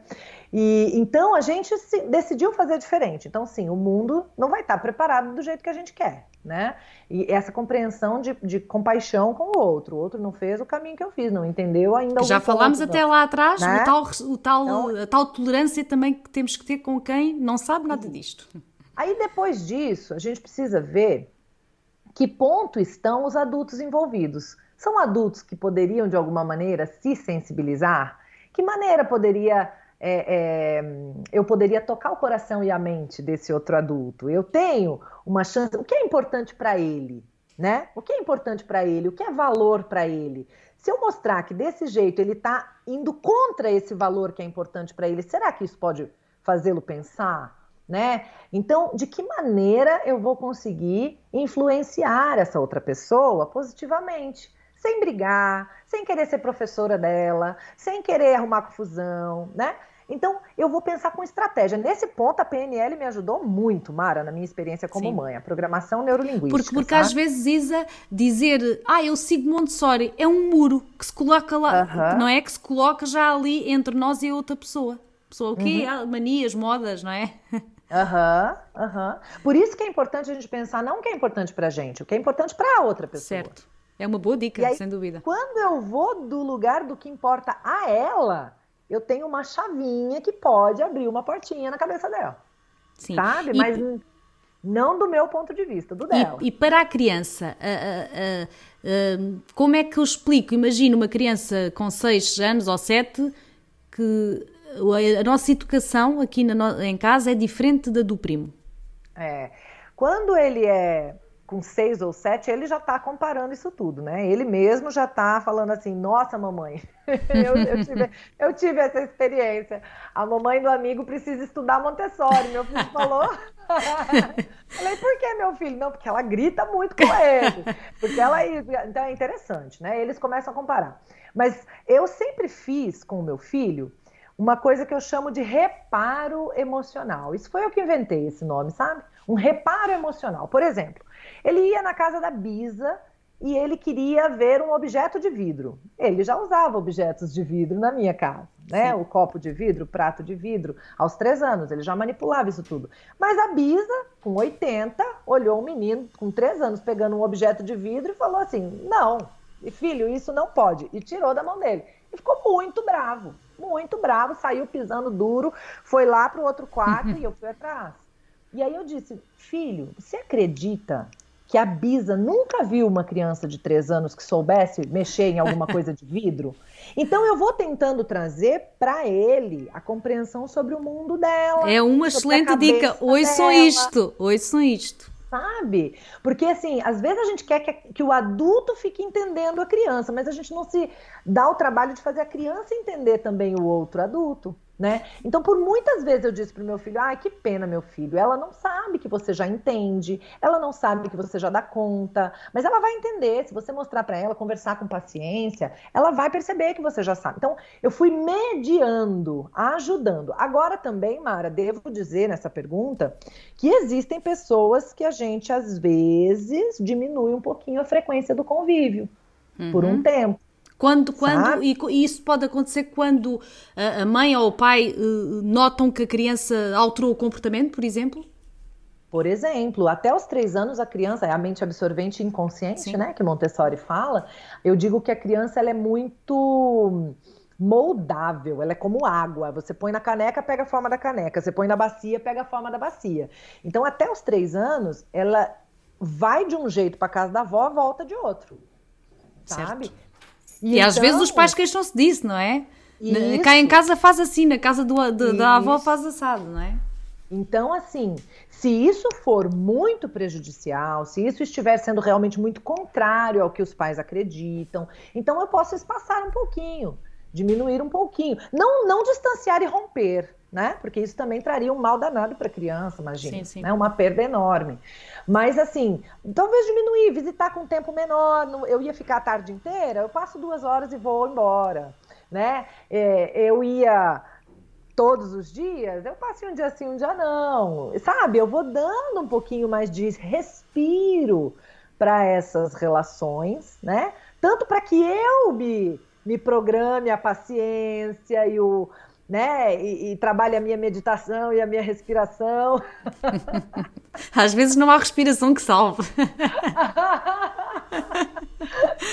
E então a gente se, decidiu fazer diferente. Então, sim, o mundo não vai estar tá preparado do jeito que a gente quer, né? E essa compreensão de, de compaixão com o outro. O outro não fez o caminho que eu fiz, não entendeu ainda. Já falámos até lá atrás, né? o tal, o tal, então, a tal tolerância também que temos que ter com quem não sabe nada disto. Aí depois disso, a gente precisa ver que ponto estão os adultos envolvidos? São adultos que poderiam, de alguma maneira, se sensibilizar? Que maneira poderia é, é, eu poderia tocar o coração e a mente desse outro adulto? Eu tenho uma chance. O que é importante para ele? Né? O que é importante para ele? O que é valor para ele? Se eu mostrar que desse jeito ele está indo contra esse valor que é importante para ele, será que isso pode fazê-lo pensar? Né? Então, de que maneira eu vou conseguir influenciar essa outra pessoa positivamente? Sem brigar, sem querer ser professora dela, sem querer arrumar confusão, né? Então, eu vou pensar com estratégia. Nesse ponto, a PNL me ajudou muito, Mara, na minha experiência como Sim. mãe, a programação neurolinguística. Porque, porque às vezes, Isa, dizer, ah, eu sigo Montessori, é um muro que se coloca lá, uh -huh. não é? Que se coloca já ali entre nós e a outra pessoa. Pessoa, o quê? Uh -huh. Manias, modas, não é? <laughs> Aham, uhum, aham. Uhum. Por isso que é importante a gente pensar não o que é importante pra gente, o que é importante pra outra pessoa. Certo. É uma boa dica, aí, sem dúvida. Quando eu vou do lugar do que importa a ela, eu tenho uma chavinha que pode abrir uma portinha na cabeça dela. Sim. Sabe? E... Mas não do meu ponto de vista, do dela. E, e para a criança, uh, uh, uh, como é que eu explico? Imagina uma criança com 6 anos ou 7 que a nossa educação aqui em casa é diferente da do primo. É. Quando ele é com seis ou sete, ele já está comparando isso tudo, né? Ele mesmo já está falando assim, nossa mamãe, <laughs> eu, eu, tive, eu, tive, essa experiência. A mamãe do amigo precisa estudar Montessori. Meu filho falou. <laughs> Falei, por que meu filho? Não, porque ela grita muito com ele. Porque ela. Então é interessante, né? Eles começam a comparar. Mas eu sempre fiz com o meu filho uma coisa que eu chamo de reparo emocional. Isso foi eu que inventei esse nome, sabe? Um reparo emocional. Por exemplo, ele ia na casa da Bisa e ele queria ver um objeto de vidro. Ele já usava objetos de vidro na minha casa, né? Sim. O copo de vidro, o prato de vidro, aos três anos, ele já manipulava isso tudo. Mas a Bisa, com 80, olhou um menino com três anos pegando um objeto de vidro e falou assim: Não, filho, isso não pode. E tirou da mão dele. E ficou muito bravo muito bravo, saiu pisando duro, foi lá para o outro quarto e eu fui atrás. E aí eu disse, filho, você acredita que a Bisa nunca viu uma criança de três anos que soubesse mexer em alguma coisa de vidro? Então eu vou tentando trazer para ele a compreensão sobre o mundo dela. É uma excelente dica. Ouçam isto, ouçam isto sabe? Porque, assim, às vezes a gente quer que, que, o adulto fique entendendo a criança, mas a gente não se dá o trabalho de fazer a criança entender também o outro adulto né? Então, por muitas vezes eu disse pro meu filho: "Ai, que pena, meu filho. Ela não sabe que você já entende, ela não sabe que você já dá conta, mas ela vai entender se você mostrar para ela, conversar com paciência, ela vai perceber que você já sabe". Então, eu fui mediando, ajudando. Agora também, Mara, devo dizer nessa pergunta que existem pessoas que a gente às vezes diminui um pouquinho a frequência do convívio uhum. por um uhum. tempo. Quando, quando e, e, isso pode acontecer quando a, a mãe ou o pai uh, notam que a criança alterou o comportamento, por exemplo? Por exemplo, até os três anos a criança é a mente absorvente inconsciente, Sim. né? Que Montessori fala. Eu digo que a criança ela é muito moldável, ela é como água. Você põe na caneca, pega a forma da caneca. Você põe na bacia, pega a forma da bacia. Então, até os três anos, ela vai de um jeito para casa da avó, volta de outro. Sabe? Certo. E, e então... às vezes os pais queixam-se disso, não é? Isso. Cá em casa faz assim, na casa do, do da avó faz assado, não é? Então, assim, se isso for muito prejudicial, se isso estiver sendo realmente muito contrário ao que os pais acreditam, então eu posso espaçar um pouquinho, diminuir um pouquinho. Não, não distanciar e romper, né? Porque isso também traria um mal danado para a criança, imagina. Sim, sim. Né? Uma perda enorme. Mas, assim, talvez diminuir, visitar com um tempo menor. Eu ia ficar a tarde inteira, eu passo duas horas e vou embora, né? É, eu ia todos os dias, eu passei um dia assim, um dia não. Sabe? Eu vou dando um pouquinho mais de respiro para essas relações, né? Tanto para que eu me, me programe a paciência e o. Né? E, e trabalhe a minha meditação e a minha respiração. <laughs> Às vezes não há respiração que salve. <laughs>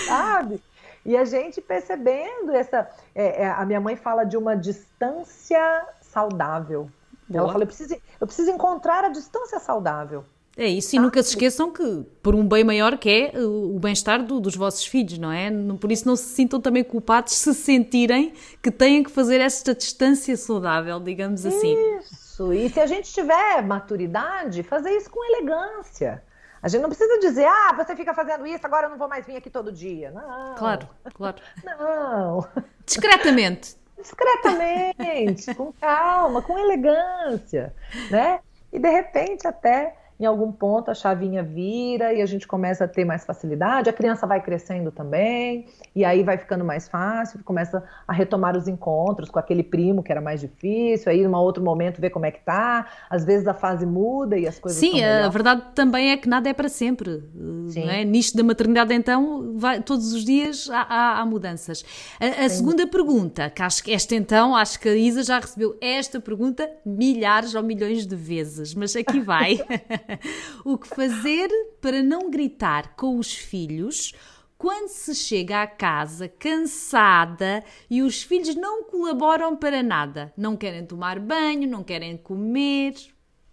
Sabe? E a gente percebendo essa. É, é, a minha mãe fala de uma distância saudável. Boa. Ela fala: eu preciso, eu preciso encontrar a distância saudável. É isso, e nunca se esqueçam que, por um bem maior que é o bem-estar do, dos vossos filhos, não é? Por isso não se sintam também culpados se sentirem que têm que fazer esta distância saudável, digamos assim. Isso, e se a gente tiver maturidade, fazer isso com elegância. A gente não precisa dizer, ah, você fica fazendo isso, agora eu não vou mais vir aqui todo dia. Não. Claro, claro. Não. Discretamente. <laughs> Discretamente, com calma, com elegância, né? E de repente até em algum ponto a chavinha vira e a gente começa a ter mais facilidade, a criança vai crescendo também, e aí vai ficando mais fácil, começa a retomar os encontros com aquele primo que era mais difícil, aí num outro momento ver como é que tá, às vezes a fase muda e as coisas Sim, a verdade também é que nada é para sempre, Sim. não é? Nisto da maternidade então, vai, todos os dias há, há, há mudanças. A, a segunda pergunta, que acho que esta então, acho que a Isa já recebeu esta pergunta milhares ou milhões de vezes, mas aqui vai. <laughs> <laughs> o que fazer para não gritar com os filhos quando se chega à casa cansada e os filhos não colaboram para nada? Não querem tomar banho, não querem comer.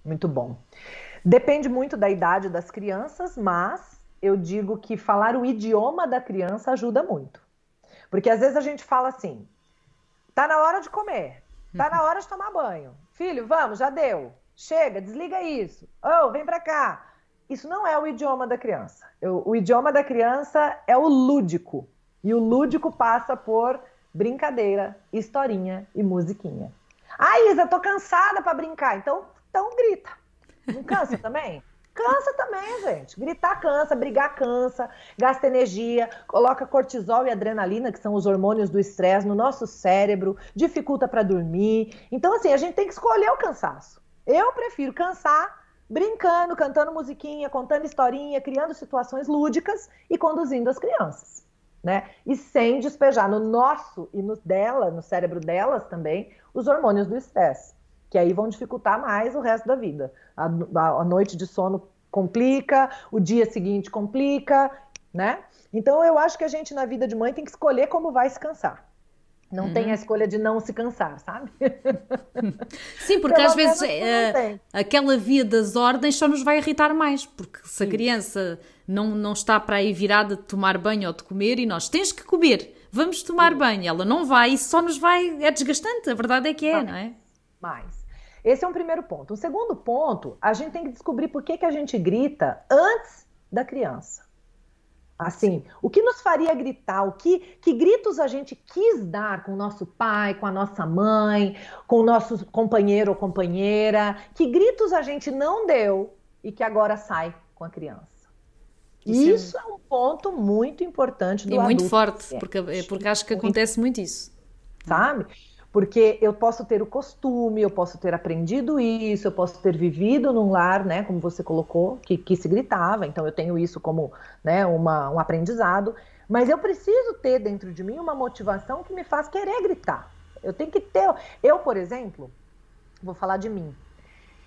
Muito bom. Depende muito da idade das crianças, mas eu digo que falar o idioma da criança ajuda muito. Porque às vezes a gente fala assim: tá na hora de comer, tá na hora de tomar banho. Filho, vamos, já deu. Chega, desliga isso. Oh, vem para cá. Isso não é o idioma da criança. Eu, o idioma da criança é o lúdico. E o lúdico passa por brincadeira, historinha e musiquinha. Ah, Isa, tô cansada para brincar. Então, então grita. Não cansa <laughs> também? Cansa também, gente. Gritar cansa, brigar cansa, gasta energia, coloca cortisol e adrenalina, que são os hormônios do estresse, no nosso cérebro, dificulta para dormir. Então, assim, a gente tem que escolher o cansaço. Eu prefiro cansar brincando, cantando musiquinha, contando historinha, criando situações lúdicas e conduzindo as crianças, né? E sem despejar no nosso e no dela, no cérebro delas também, os hormônios do estresse, que aí vão dificultar mais o resto da vida. A, a, a noite de sono complica, o dia seguinte complica, né? Então eu acho que a gente na vida de mãe tem que escolher como vai se cansar. Não uhum. tem a escolha de não se cansar, sabe? <laughs> Sim, porque Pelo às vezes é, aquela via das ordens só nos vai irritar mais, porque se a criança não, não está para aí virada de tomar banho ou de comer e nós tens que comer, vamos tomar Sim. banho, ela não vai, isso só nos vai, é desgastante, a verdade é que é, não é? Mais. Esse é um primeiro ponto. O segundo ponto, a gente tem que descobrir por que, que a gente grita antes da criança. Assim, o que nos faria gritar? O que, que gritos a gente quis dar com o nosso pai, com a nossa mãe, com o nosso companheiro ou companheira? Que gritos a gente não deu e que agora sai com a criança? Isso, é isso é um ponto muito importante do E muito forte, porque, porque acho que acontece muito isso. Sabe? Porque eu posso ter o costume, eu posso ter aprendido isso, eu posso ter vivido num lar, né, como você colocou, que, que se gritava, então eu tenho isso como né, uma, um aprendizado, mas eu preciso ter dentro de mim uma motivação que me faz querer gritar. Eu tenho que ter. Eu, por exemplo, vou falar de mim.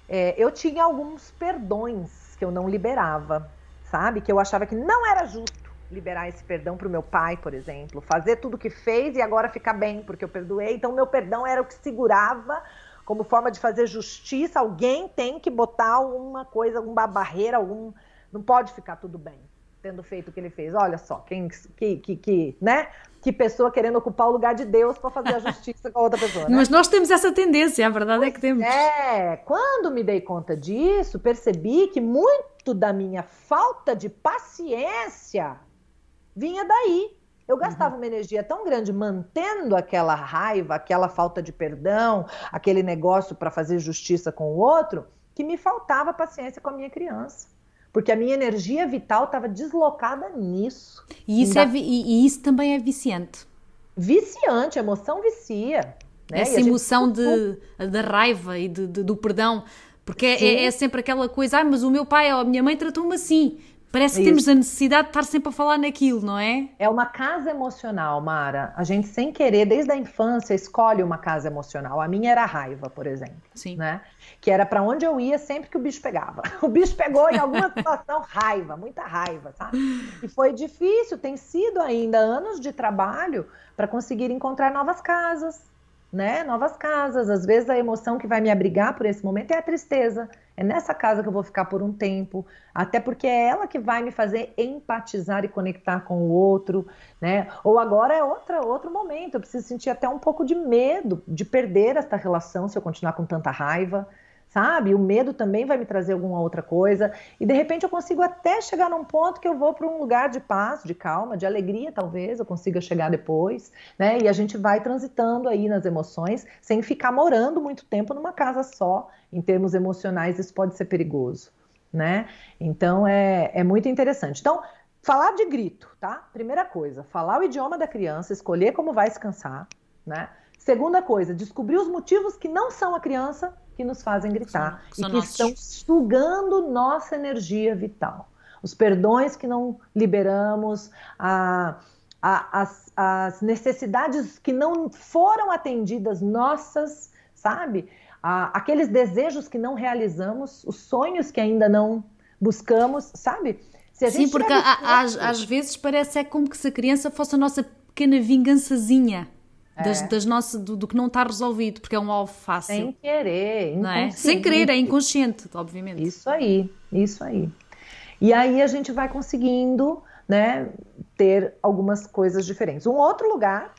É, eu tinha alguns perdões que eu não liberava, sabe? Que eu achava que não era justo liberar esse perdão para o meu pai, por exemplo, fazer tudo o que fez e agora ficar bem porque eu perdoei. Então, meu perdão era o que segurava como forma de fazer justiça. Alguém tem que botar uma coisa, uma barreira, algum. Não pode ficar tudo bem tendo feito o que ele fez. Olha só, quem que, que, que né? que pessoa querendo ocupar o lugar de Deus para fazer a <laughs> justiça com a outra pessoa. Né? Mas nós temos essa tendência, a verdade pois é que temos. É, quando me dei conta disso, percebi que muito da minha falta de paciência vinha daí. Eu gastava uhum. uma energia tão grande mantendo aquela raiva, aquela falta de perdão, aquele negócio para fazer justiça com o outro, que me faltava paciência com a minha criança porque a minha energia vital estava deslocada nisso. E isso, é, e, isso também é viciante. Viciante, emoção vicia. Né? Essa emoção de, da raiva e de, de, do perdão, porque é, é, é, sempre aquela coisa, ah, mas o meu pai ou a minha mãe tratou-me assim. Parece que Isso. temos a necessidade de estar sempre a falar naquilo, não é? É uma casa emocional, Mara. A gente, sem querer, desde a infância, escolhe uma casa emocional. A minha era a raiva, por exemplo. Sim. Né? Que era para onde eu ia sempre que o bicho pegava. <laughs> O bicho pegou em alguma <laughs> situação, raiva, muita raiva, sabe? E foi difícil, tem sido ainda anos de trabalho para conseguir encontrar novas casas, né? Novas casas. Às vezes a emoção que vai me abrigar por esse momento é a tristeza. É nessa casa que eu vou ficar por um tempo, até porque é ela que vai me fazer empatizar e conectar com o outro, né? Ou agora é outra, outro momento, eu preciso sentir até um pouco de medo de perder esta relação se eu continuar com tanta raiva sabe? O medo também vai me trazer alguma outra coisa. E de repente eu consigo até chegar num ponto que eu vou para um lugar de paz, de calma, de alegria, talvez eu consiga chegar depois, né? E a gente vai transitando aí nas emoções sem ficar morando muito tempo numa casa só. Em termos emocionais, isso pode ser perigoso, né? Então é, é muito interessante. Então, falar de grito, tá? Primeira coisa, falar o idioma da criança, escolher como vai se cansar, né? Segunda coisa, descobrir os motivos que não são a criança que nos fazem gritar e que nossos. estão sugando nossa energia vital. Os perdões que não liberamos, a, a, as, as, necessidades que não foram atendidas nossas, sabe? A, aqueles desejos que não realizamos, os sonhos que ainda não buscamos, sabe? Sim, porque às, às vezes parece é como que se a criança fosse a nossa pequena vingançazinha das, é. das nossas, do, do, que não está resolvido, porque é um alvo fácil. Sem querer, não é? Sem querer, é inconsciente, obviamente. Isso aí, isso aí. E aí a gente vai conseguindo né, ter algumas coisas diferentes. Um outro lugar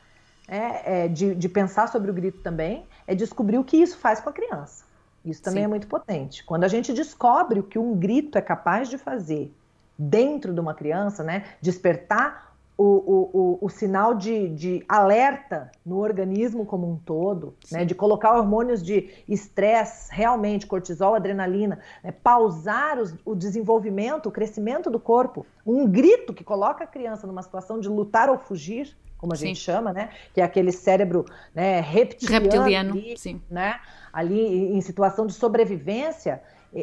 é, é de, de, pensar sobre o grito também é descobrir o que isso faz com a criança. Isso também Sim. é muito potente. Quando a gente descobre o que um grito é capaz de fazer dentro de uma criança, né, despertar o, o, o, o, sinal de, de, alerta no organismo como um todo, né, de colocar hormônios de estresse, realmente, cortisol, adrenalina, né, pausar os, o desenvolvimento, o crescimento do corpo, um grito que coloca a criança numa situação de lutar ou fugir, como a Sim. gente chama, né, que é aquele cérebro né, reptiliano, reptiliano ali, né, ali em situação de sobrevivência,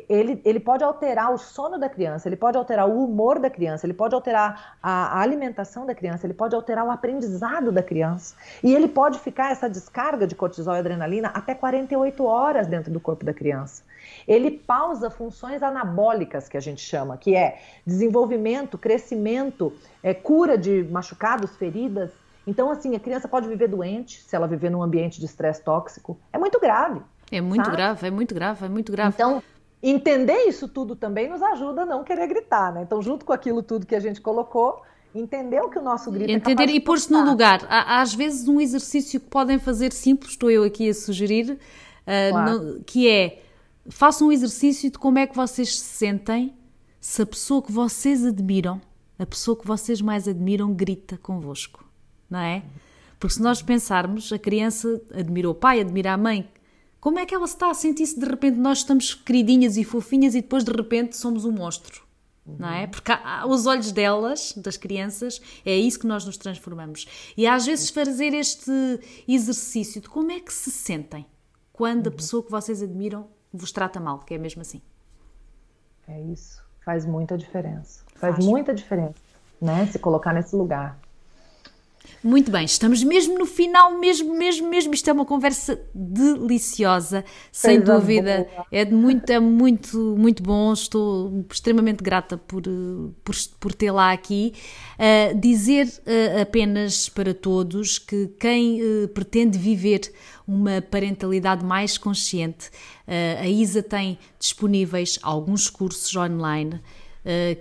ele, ele pode alterar o sono da criança, ele pode alterar o humor da criança, ele pode alterar a, a alimentação da criança, ele pode alterar o aprendizado da criança. E ele pode ficar essa descarga de cortisol e adrenalina até 48 horas dentro do corpo da criança. Ele pausa funções anabólicas, que a gente chama, que é desenvolvimento, crescimento, é, cura de machucados, feridas. Então, assim, a criança pode viver doente se ela viver num ambiente de estresse tóxico. É muito grave. É muito sabe? grave, é muito grave, é muito grave. Então, entender isso tudo também nos ajuda a não querer gritar, né? Então, junto com aquilo tudo que a gente colocou, entender o que o nosso grito é Entender é e pôr-se no lugar. Há, às vezes um exercício que podem fazer simples, estou eu aqui a sugerir, uh, claro. no, que é façam um exercício de como é que vocês se sentem se a pessoa que vocês admiram, a pessoa que vocês mais admiram, grita convosco, não é? Porque se nós pensarmos, a criança admira o pai, admira a mãe, como é que ela se está a sentir se de repente nós estamos queridinhas e fofinhas e depois de repente somos um monstro? Uhum. Não é? Porque os olhos delas, das crianças, é isso que nós nos transformamos. E às vezes fazer este exercício de como é que se sentem quando uhum. a pessoa que vocês admiram vos trata mal, que é mesmo assim. É isso. Faz muita diferença. Faz, Faz. muita diferença, né? Se colocar nesse lugar. Muito bem, estamos mesmo no final, mesmo, mesmo, mesmo. Isto é uma conversa deliciosa, sem dúvida. É de muito, é muito, muito bom. Estou extremamente grata por, por, por tê-la aqui. Uh, dizer uh, apenas para todos que quem uh, pretende viver uma parentalidade mais consciente, a ISA tem disponíveis alguns cursos online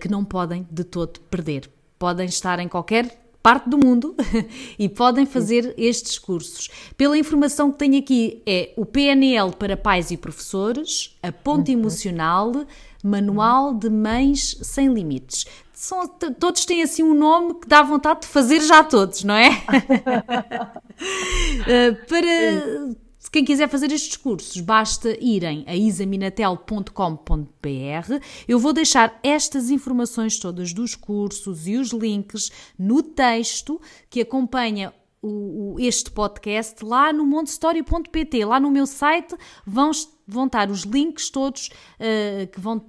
que não podem de todo perder. Podem estar em qualquer parte do mundo <laughs> e podem fazer estes cursos. Pela informação que tenho aqui, é o PNL para pais e professores, a Ponte uhum. Emocional, Manual de Mães Sem Limites. São, todos têm assim um nome que dá vontade de fazer já todos, não é? uh, <laughs> para quem quiser fazer estes cursos, basta irem a isaminatel.com.br. Eu vou deixar estas informações todas dos cursos e os links no texto que acompanha o, este podcast lá no montestory.pt, lá no meu site vão, vão estar os links todos uh, que vão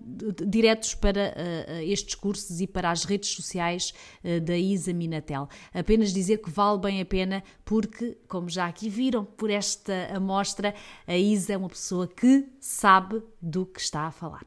diretos para uh, estes cursos e para as redes sociais uh, da Isa Minatel. Apenas dizer que vale bem a pena porque, como já aqui viram por esta amostra, a Isa é uma pessoa que sabe do que está a falar.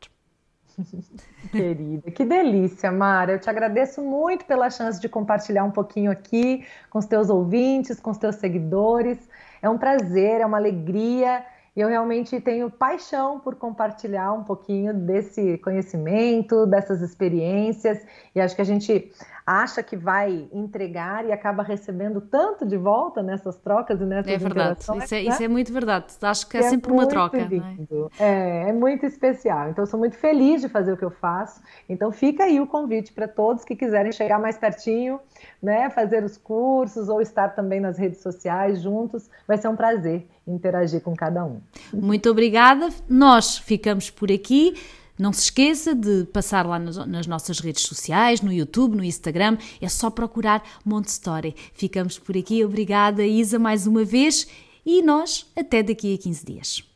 <laughs> Querida, que delícia, Mara. Eu te agradeço muito pela chance de compartilhar um pouquinho aqui com os teus ouvintes, com os teus seguidores. É um prazer, é uma alegria. E eu realmente tenho paixão por compartilhar um pouquinho desse conhecimento, dessas experiências. E acho que a gente acha que vai entregar e acaba recebendo tanto de volta nessas trocas e nessas É verdade, isso é, né? isso é, muito verdade. Acho que é, é sempre uma troca. É? é? É, muito especial. Então, sou muito feliz de fazer o que eu faço. Então, fica aí o convite para todos que quiserem chegar mais pertinho, né, fazer os cursos ou estar também nas redes sociais juntos. Vai ser um prazer interagir com cada um. Muito obrigada. Nós ficamos por aqui. Não se esqueça de passar lá nas nossas redes sociais, no YouTube, no Instagram, é só procurar Monte Story. Ficamos por aqui, obrigada Isa mais uma vez e nós até daqui a 15 dias.